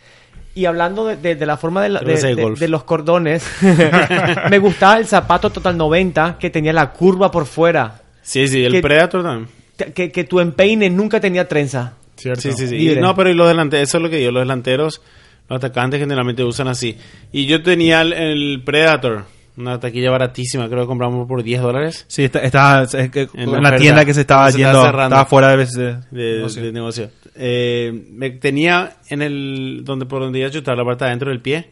Y hablando de, de- de la forma de, la- los cordones, me gustaba el zapato Total 90 que tenía la curva por fuera. Sí, sí, el Que- Predator también. Que- que tu empeine nunca tenía trenza. ¿Cierto? Sí, sí, sí. No, pero y los delanteros, eso es lo que digo, los delanteros, los atacantes generalmente usan así. Y yo tenía el, el Predator, una taquilla baratísima, creo que compramos por 10 dólares Sí, está, está- es que- En la tienda que se estaba Se yendo, estaba cerrando. estaba fuera de veces. de, negocio. de negocio. Eh, me tenía en el, donde por donde iba a chutar la parte de adentro del pie,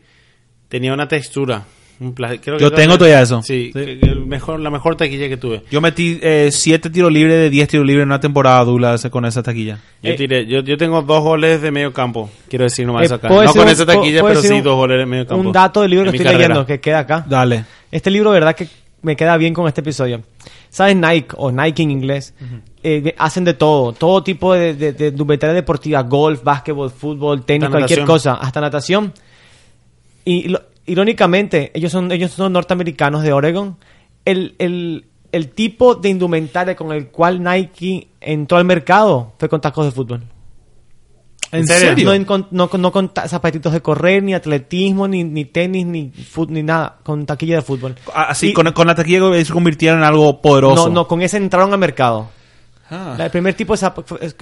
tenía una textura. Un pla- creo que Yo tengo todavía eso. Sí, Sí. que- que el mejor, la mejor taquilla que tuve. Yo metí 7 tiros libres de 10 tiros libres en una temporada, Douglas, con esa taquilla. Yo, Eh, tiré, yo, yo tengo dos goles de medio campo, quiero decir nomás Eh, acá. ¿puedo No con un- esa taquilla, pero sí un- dos goles de medio campo. Un dato del libro que estoy carrera. leyendo que queda acá. Dale. Este libro, verdad que me queda bien con este episodio. ¿Sabes Nike o Nike en inglés? Eh, hacen de todo, todo tipo de, de, de indumentaria deportiva, golf, básquetbol, fútbol, tenis, Hasta cualquier natación. cosa, hasta natación. Y lo- irónicamente, ellos son, ellos son norteamericanos de Oregon. El, el, el tipo de indumentaria con el cual Nike entró al mercado fue con tacos de fútbol. ¿En serio? No, no, con- no con ta- zapatitos de correr, ni atletismo, ni, ni tenis, ni fut, ni nada, con taquilla de fútbol. Así, Y- con, con la taquilla que se convirtieron en algo poderoso. No, no, con ese entraron al mercado. Ah. El primer tipo de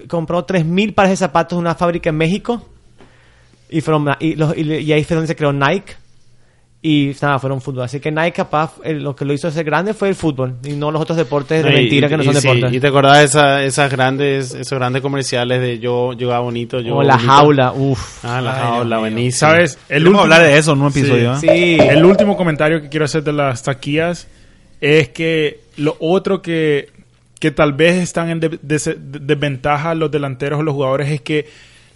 compró 3.000 pares de zapatos en una fábrica en México. Y, fueron, y, los- y le- y ahí fue donde se creó Nike. Y nada, fueron fútbol. Así que Nike, capaz, eh, lo que lo hizo ser grande fue el fútbol. Y no los otros deportes de Y- mentira que no y- son y sí, deportes. y te acordás de esa- esas grandes, esos grandes comerciales de yo jugaba bonito, yo o la bonito? jaula, uff. Ah, la Ay, jaula, buenísimo. ¿Sabes? El Vamos a último- hablar de eso en un episodio. ¿eh? Sí. El último comentario que quiero hacer de las taquillas es que lo otro que, que tal vez están en de- de- de- desventaja los delanteros o los jugadores es que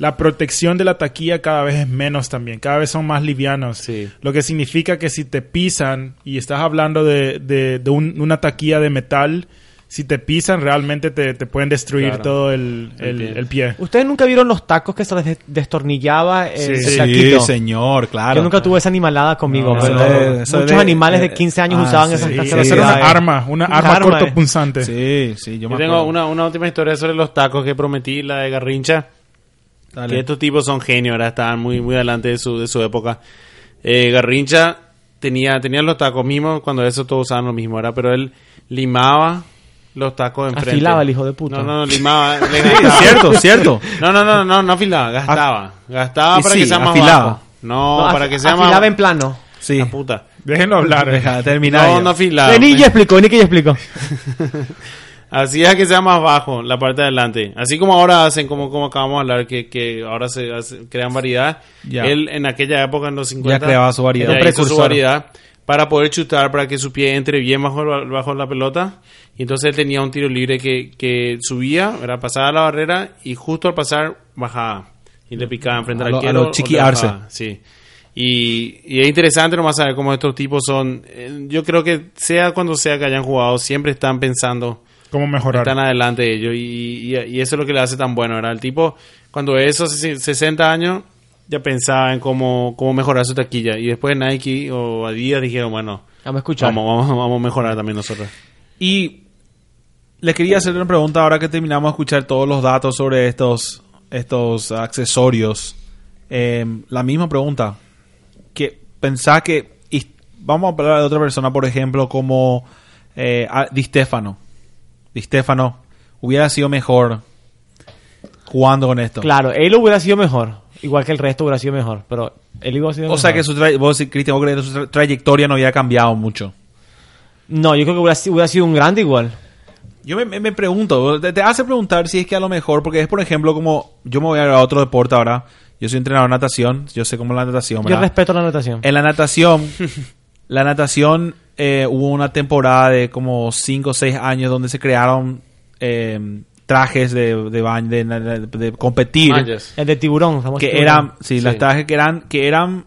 la protección de la taquilla cada vez es menos también, cada vez son más livianos. Sí. Lo que significa que si te pisan y estás hablando de, de- de un- una taquilla de metal, si te pisan realmente te, te pueden destruir Claro. todo el, El el- pie. ¿Ustedes nunca vieron los tacos que se les des- destornillaba el, Sí, sí, taquito? señor, claro. Yo nunca tuve esa animalada conmigo, No, pero muchos animales de eh, 15 años ah, usaban sí, esas sí, cosas. Quiero hacer una sí. arma, una Una arma, arma, eh. cortopunzante. Sí, sí, yo me Yo tengo acuerdo. una, una última historia sobre los tacos que prometí, la de Garrincha. Dale. Que estos tipos son genios, ¿verdad? Estaban muy, muy adelante de su, de su época. Eh, Garrincha tenía, tenía los tacos mismos, cuando eso todos usaban lo mismo, ¿verdad? Pero él limaba los tacos enfrente. Afilaba el hijo de puta. No, no, no, limaba. le Sí, gastaba. cierto, cierto. No, no, no, no, no afilaba, gastaba. Gastaba Y para sí, que sea más afilaba. bajo. No, No, para que sea más afilaba en plano. Sí. La puta. Déjenlo hablar. Deja, termina No, ya. no afilaba. Vení, ya explicó, vení que ya explicó. Así es que sea más bajo la parte de adelante. Así como ahora hacen, como, como acabamos de hablar, que, que ahora se hace- crean variedad. Ya. Él en aquella época, en los 50, Ya creaba su variedad. ya hizo su variedad para poder chutar, para que su pie entre bien bajo, bajo la pelota. Y entonces él tenía un tiro libre que, que subía, era pasaba la barrera y justo al pasar bajaba. Y le picaba enfrente A al lo- a arquero. lo chiquiarse. Sí. Y, y es interesante nomás saber cómo estos tipos son. eh, Yo creo que sea cuando sea que hayan jugado, siempre están pensando ¿Cómo mejorar? están adelante de ellos y, y- y eso es lo que le hace tan bueno, ¿verdad? El tipo, cuando esos 60 años, ya pensaba en cómo, cómo mejorar su taquilla y después Nike o Adidas dijeron, bueno, Vamos a escuchar. vamos, vamos, vamos a mejorar también nosotros. Y le quería hacer una pregunta ahora que terminamos de escuchar todos los datos sobre estos, estos accesorios. Eh, la misma pregunta. Que pensá que. vamos a hablar de otra persona, por ejemplo, como eh, Di Stefano. Di Stefano hubiera sido mejor jugando con esto. Claro, él hubiera sido mejor. Igual que el resto hubiera sido mejor. Pero él hubiera sido O sea que mejor. su, tra- vos, Cristian, vos crees que su tra- trayectoria no había cambiado mucho. No, yo creo que hubiera, si- hubiera sido un grande igual. Yo me, me- me pregunto, te, te hace preguntar si es que a lo mejor, porque es por ejemplo como, yo me voy a otro deporte ahora, yo soy entrenador de natación, yo sé cómo es la natación, Yo ¿verdad? respeto la natación. En la natación, la natación eh, hubo una temporada de como 5 o 6 años donde se crearon eh, trajes de, de baño, de, de- de competir. El de tiburón. famoso que tiburón. eran, sí, Sí. las trajes que eran, que eran,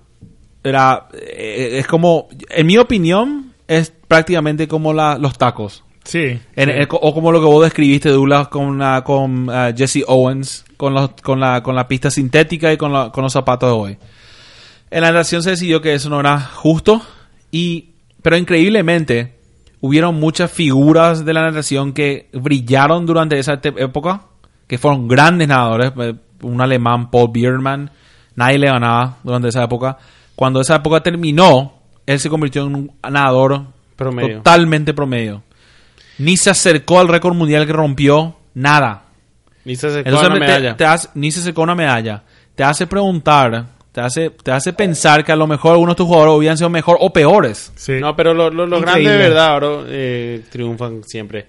era, eh, es como, en mi opinión, es prácticamente como la- los tacos. Sí. En- o como lo que vos describiste, Douglas, con, la- con ah, Jesse Owens, con, los, con, la, con la pista sintética y con, la- con los zapatos de hoy. En la natación se decidió que eso no era justo, y, pero increíblemente hubieron muchas figuras de la natación que brillaron durante esa época, que fueron grandes nadadores. eh, Un alemán, Paul Biermann, nadie le ganaba durante esa época. Cuando esa época terminó, él se convirtió en un nadador Promedio. totalmente promedio. Ni se acercó al récord mundial que rompió, nada. Ni se sacó Entonces una te- medalla. te hace- ni se sacó una medalla. Te hace preguntar, te hace, te hace pensar que a lo mejor algunos de tus jugadores hubieran sido mejor o peores. Sí. No, pero lo- lo- los Increíble. grandes de verdad ahora eh, triunfan siempre.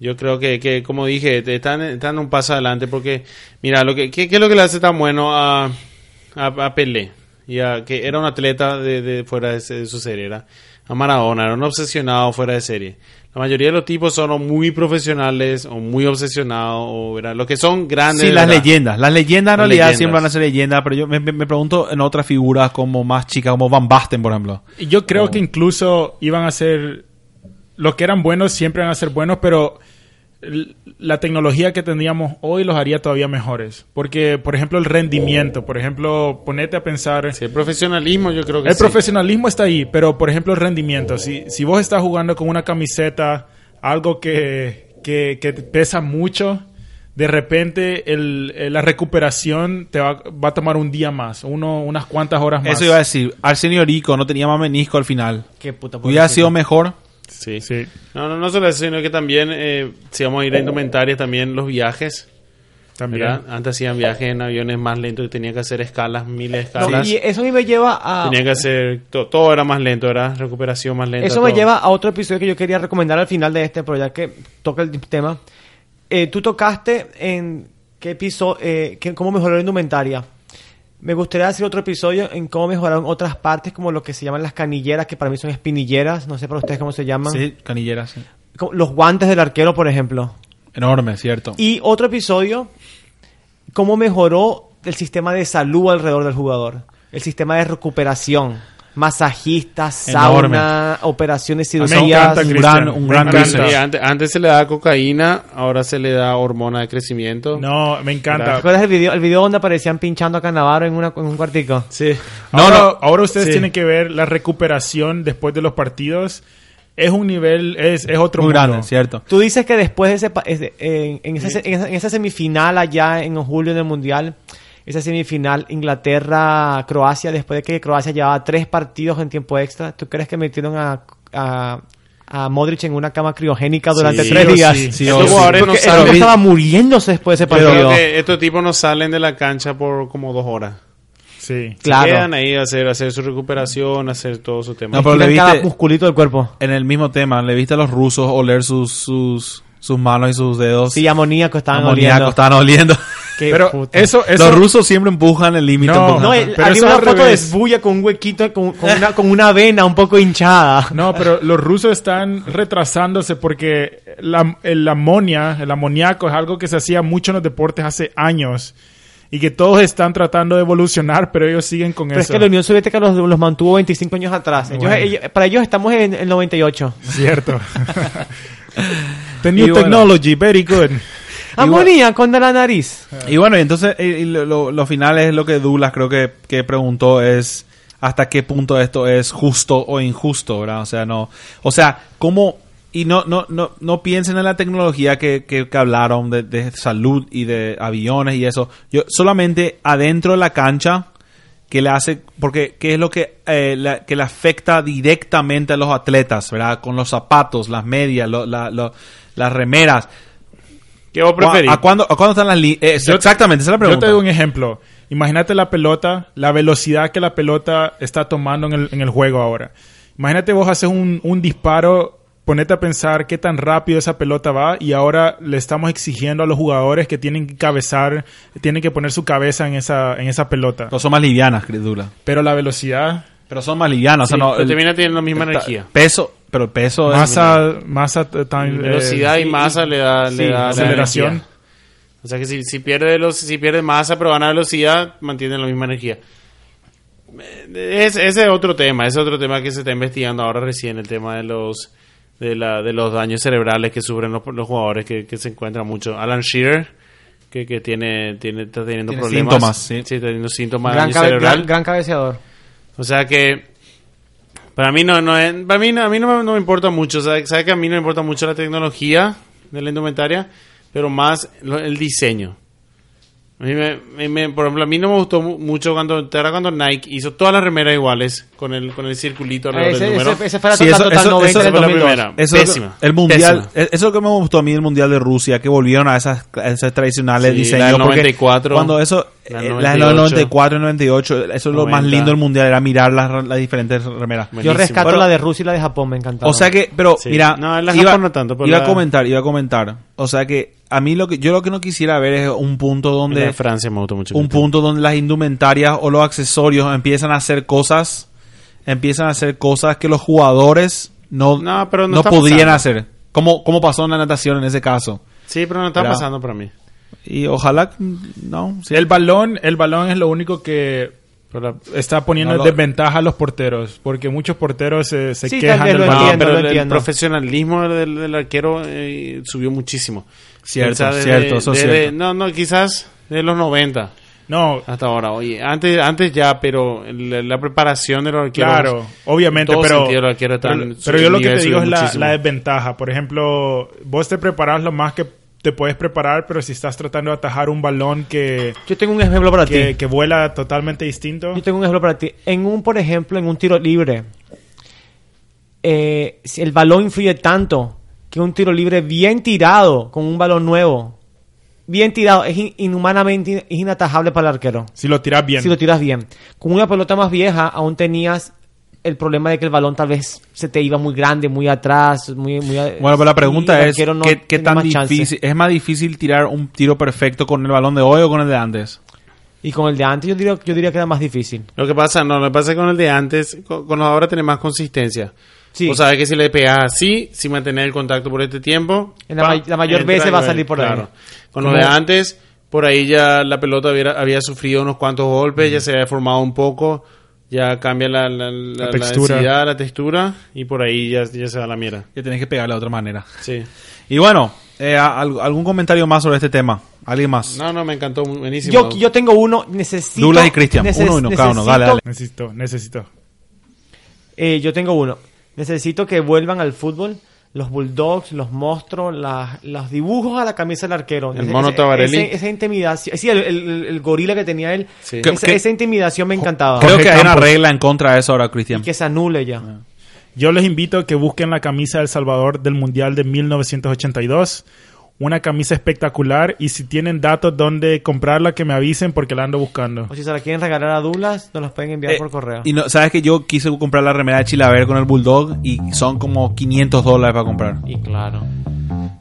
Yo creo que, que como dije, te- están, están un paso adelante porque, mira, lo que, ¿qué, qué es lo que le hace tan bueno a, a, a Pelé? Y a, que era un atleta de, de fuera de, de su serie, era a Maradona, era un obsesionado fuera de serie. La mayoría de los tipos son o muy profesionales o muy obsesionados, o ¿verdad? los que son grandes. Sí, las verdad. leyendas. Las leyendas en Las realidad leyendas. siempre van a ser leyendas, pero yo me, me- me pregunto en otras figuras como más chicas, como Van Basten, por ejemplo. Y Yo creo Oh. que incluso iban a ser. Los que eran buenos siempre van a ser buenos, pero la tecnología que tendríamos hoy los haría todavía mejores. Porque, por ejemplo, el rendimiento. Por ejemplo, ponete a pensar. Sí, el profesionalismo yo creo que El sí. profesionalismo está ahí, pero por ejemplo el rendimiento. Si, si vos estás jugando con una camiseta, algo que, que, que pesa mucho, de repente el, eh, la recuperación te va, va a tomar un día más, uno, unas cuantas horas más. Eso iba a decir. Arsenio Rico no tenía más menisco al final. Qué puta Hubiera sido mejor. Sí. Sí. No, no, no solo eso, sino que también, eh, si vamos a ir a indumentaria, también los viajes. También. ¿verdad? Antes hacían viajes en aviones más lentos y tenían que hacer escalas, miles de No, escalas. y eso a mí me lleva a... Tenían que hacer, to- todo era más lento, era recuperación más lenta. Eso me todo. lleva a otro episodio que yo quería recomendar al final de este, pero ya que toca el tema. Eh, tú tocaste en qué episodio, eh, cómo mejorar la indumentaria. Me gustaría hacer otro episodio en cómo mejoraron otras partes, como lo que se llaman las canilleras, que para mí son espinilleras, no sé para ustedes cómo se llaman. Sí, canilleras. sí. Los guantes del arquero, por ejemplo. Enorme, cierto. Y otro episodio, cómo mejoró el sistema de salud alrededor del jugador. El sistema de recuperación. Masajistas, Enorme. sauna, operaciones, cirugías. un gran- un gran antes, antes se le daba cocaína, ahora se le da hormona de crecimiento. No, me ¿Te encanta. acuerdas el video, el video donde aparecían pinchando a Canavaro en, una, en un cuartico? Sí. No, No, ahora ustedes Sí. tienen que ver la recuperación después de los partidos. Es un nivel, es, es otro Muy mundo. grande, cierto. Tú dices que después de ese, en, en esa, en esa- en esa semifinal allá en julio en el Mundial, esa semifinal Inglaterra-Croacia, después de que Croacia llevaba tres partidos en tiempo extra, ¿tú crees que metieron a, a, a Modric en una cama criogénica durante Sí, tres días? sí. Sí, Estos jugadores no hombre estaba muriéndose después de ese partido. que estos tipos no salen de la cancha por como dos horas. Sí. Claro. Se quedan ahí a hacer, a hacer su recuperación, a hacer todo su tema. No, pero le Estiran cada viste- musculito del cuerpo. En el mismo tema, le viste a los rusos oler sus, sus, sus manos y sus dedos. Sí, amoníaco estaban Amoníaco, oliendo. estaban oliendo. Qué Pero puta. eso, eso. Los rusos siempre empujan el límite. No. No, el- Pero había una al foto de revés. Sbuya con un huequito, con, con una, con una vena un poco hinchada. No, pero los rusos están retrasándose porque la, el amonia, el amoníaco es algo que se hacía mucho en los deportes hace años y que todos están tratando de evolucionar, pero ellos siguen con Pero es eso. que la Unión Soviética los, los mantuvo 25 años atrás. Ellos- Bueno. ellos- para ellos estamos en el 98. Cierto. The new Y bueno. technology, very good. Amonía con de la nariz. Y bueno, y entonces y- lo- lo final es lo que Douglas creo que, que preguntó es hasta qué punto esto es justo o injusto, ¿verdad? O sea, no, o sea, cómo y no no no no piensen en la tecnología que, que, que hablaron de, de salud y de aviones y eso. Yo solamente adentro de la cancha que le hace porque qué es lo que eh, la- que le afecta directamente a los atletas, ¿verdad? Con los zapatos, las medias, lo- la- lo- las remeras. ¿Qué vos preferís? ¿A cuándo, a cuándo están las li- eh, Yo- Exactamente, esa es la Yo pregunta. te doy un ejemplo. Imagínate la pelota, la velocidad que la pelota está tomando en el, en el juego ahora. Imagínate vos haces un, un disparo, ponete a pensar qué tan rápido esa pelota va y ahora le estamos exigiendo a los jugadores que tienen que cabezar, tienen que poner su cabeza en esa, en esa pelota. Pero son más livianas, Dula. Pero la velocidad, Pero son más livianas. Sí, o sea, no, pero el- termina teniendo la misma energía. Peso, pero el peso es... masa, masa t- time, Velocidad eh, y masa le da, le sí, da aceleración. O sea que si, si pierde veloc- si pierde masa pero gana velocidad, mantiene la misma energía. Eh, Es, ese es otro tema, ese es otro tema que se está investigando ahora recién, el tema de los de, la, de los daños cerebrales que sufren los, los jugadores que, que se encuentran mucho. Alan Shearer, que, que tiene, tiene, está teniendo Tiene problemas. síntomas, sí. está teniendo síntomas de daño cabe- cerebral. gran, gran cabeceador. O sea que para mí no, no es- para mí a mí no no me importa mucho, sea, sabe que a mí no me importa mucho la tecnología de la indumentaria, pero más lo- el diseño. A mí me, me- me- por ejemplo, a mí no me gustó mu- mucho cuando, ¿te acuerdas cuando Nike hizo todas las remeras iguales con el con el circulito alrededor del Ese, número. ese, ese fue la Sí, total, eso- total eso- 90 eso del fue la 2002. primera. Eso, Pésima. el mundial, Pésima. eh, eso es lo que me gustó a mí del mundial de Rusia, que volvieron a esas, a esas tradicionales Sí, diseños. la del porque 94, Cuando eso, la eh, del las del 94 y 98, eso es lo más 90. lindo del mundial, era mirar las, las diferentes remeras. Yo Buenísimo. rescato Bueno, la de Rusia y la de Japón, me encantaron. O sea que, pero Sí. mira, No, la iba, Japón no tanto, pero iba la- a comentar, iba a comentar. O sea que a mí lo que yo lo que no quisiera ver es un punto donde de Francia me gustó mucho. un punto donde las indumentarias o los accesorios empiezan a hacer cosas, empiezan a hacer cosas que los jugadores no, No, pero no no podrían pasando. hacer. Como, como pasó en la natación en ese caso. Sí, pero no está ¿Verdad? pasando para mí. Y ojalá, no, sí. El balón, el balón es lo único que Pero está poniendo No lo- en desventaja a los porteros, porque muchos porteros se, se Sí, quejan del lo balón. No, pero lo el, entiendo. profesionalismo del, del arquero eh, subió muchísimo. Cierto, cierto, eso. No, no, quizás de los 90 No, hasta ahora. Oye, antes, antes ya, pero la preparación de los arqueros. Claro, obviamente, pero, sentido, el arquero está pero, pero yo lo que te digo es la, la desventaja. Por ejemplo, vos te preparás lo más que te puedes preparar, pero si estás tratando de atajar un balón que, Yo tengo un ejemplo para que, ti. que vuela totalmente distinto, Yo tengo un ejemplo para ti. En un, por ejemplo, en un tiro libre, eh, si el balón influye tanto que un tiro libre bien tirado con un balón nuevo, bien tirado, es in- inhumanamente es inatajable para el arquero. si lo tiras bien. Si lo tiras bien. Con una pelota más vieja, aún tenías el problema de que el balón tal vez se te iba muy grande, muy atrás, muy... muy a- Bueno, pero la pregunta es, no ¿qué, qué tan difícil? ¿Es más difícil tirar un tiro perfecto con el balón de hoy o con el de antes? Y con el de antes yo diría, yo diría que era más difícil. Lo que pasa, no, lo que pasa es que con el de antes, con, con los de ahora tiene más consistencia. Sí. O sabes que si le pegas así, si mantener el contacto por este tiempo, En la la mayor veces va a salir por ahí. Con lo de antes, por ahí ya la pelota había, había sufrido unos cuantos golpes, ya se había formado un poco, ya cambia la, la, la- la textura. densidad, la textura, y por ahí ya, ya se da la mierda. Que tenés que pegarle de otra manera. Sí. Y bueno, eh, al- ¿algún comentario más sobre este tema? ¿Alguien más? No, no, me encantó, buenísimo. Yo, yo tengo uno, necesito... Douglas y Cristian, neces- uno y uno, cada uno, dale, dale. Necesito, necesito. Eh, yo tengo uno. Necesito que vuelvan al fútbol los bulldogs, los monstruos, las- los dibujos a la camisa del arquero. El mono Tabarelli. ese- esa intimidación. Sí, el, el- el gorila que tenía él. Sí. Esa, ¿Qué- esa intimidación me encantaba. Creo que hay una regla en contra de eso ahora, Cristian. Que se anule ya. Yo les invito a que busquen la camisa del Salvador del Mundial de 1982. Una camisa espectacular y si tienen datos donde comprarla que me avisen porque la ando buscando. O si se la quieren regalar a Douglas, nos los pueden enviar Eh, por correo. Y no, sabes que yo quise comprar la remera de Chilaver con el Bulldog y son como 500 dólares para comprar. Y claro.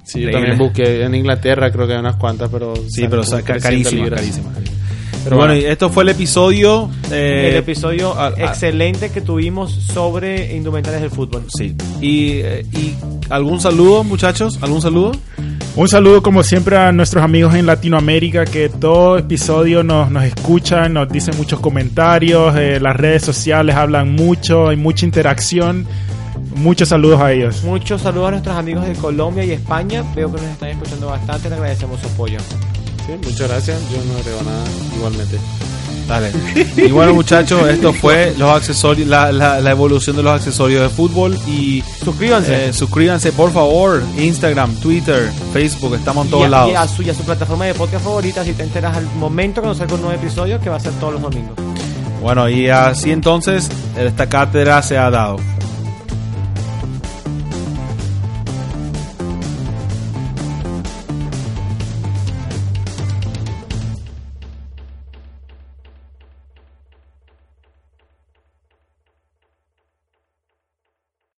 Sí, yo también busqué en Inglaterra, creo que hay unas cuantas, pero... Sí, pero como sa- ca- 300 carísima, libras. carísima, carísima. Pero bueno, bueno. y esto fue el episodio. eh, el episodio ah, excelente que tuvimos sobre indumentarias del fútbol. Sí. Y, eh, y algún saludo, muchachos, algún saludo. Un saludo como siempre a nuestros amigos en Latinoamérica que todo episodio nos, nos escuchan, nos dicen muchos comentarios, eh, las redes sociales hablan mucho, hay mucha interacción. Muchos saludos a ellos. Muchos saludos a nuestros amigos de Colombia y España. Veo que nos están escuchando bastante. Le agradecemos su apoyo. Sí, muchas gracias. Yo no agrego nada igualmente. Dale. Y bueno, muchachos, esto fue los accesorios, la, la, la evolución de los accesorios de fútbol. Y Suscríbanse. eh, suscríbanse, por favor. Instagram, Twitter, Facebook, estamos en todos y, a, lados. y a su, y a su plataforma de podcast favorita si te enteras al momento cuando salga un nuevo episodio que va a ser todos los domingos. Bueno, y así entonces, esta cátedra se ha dado.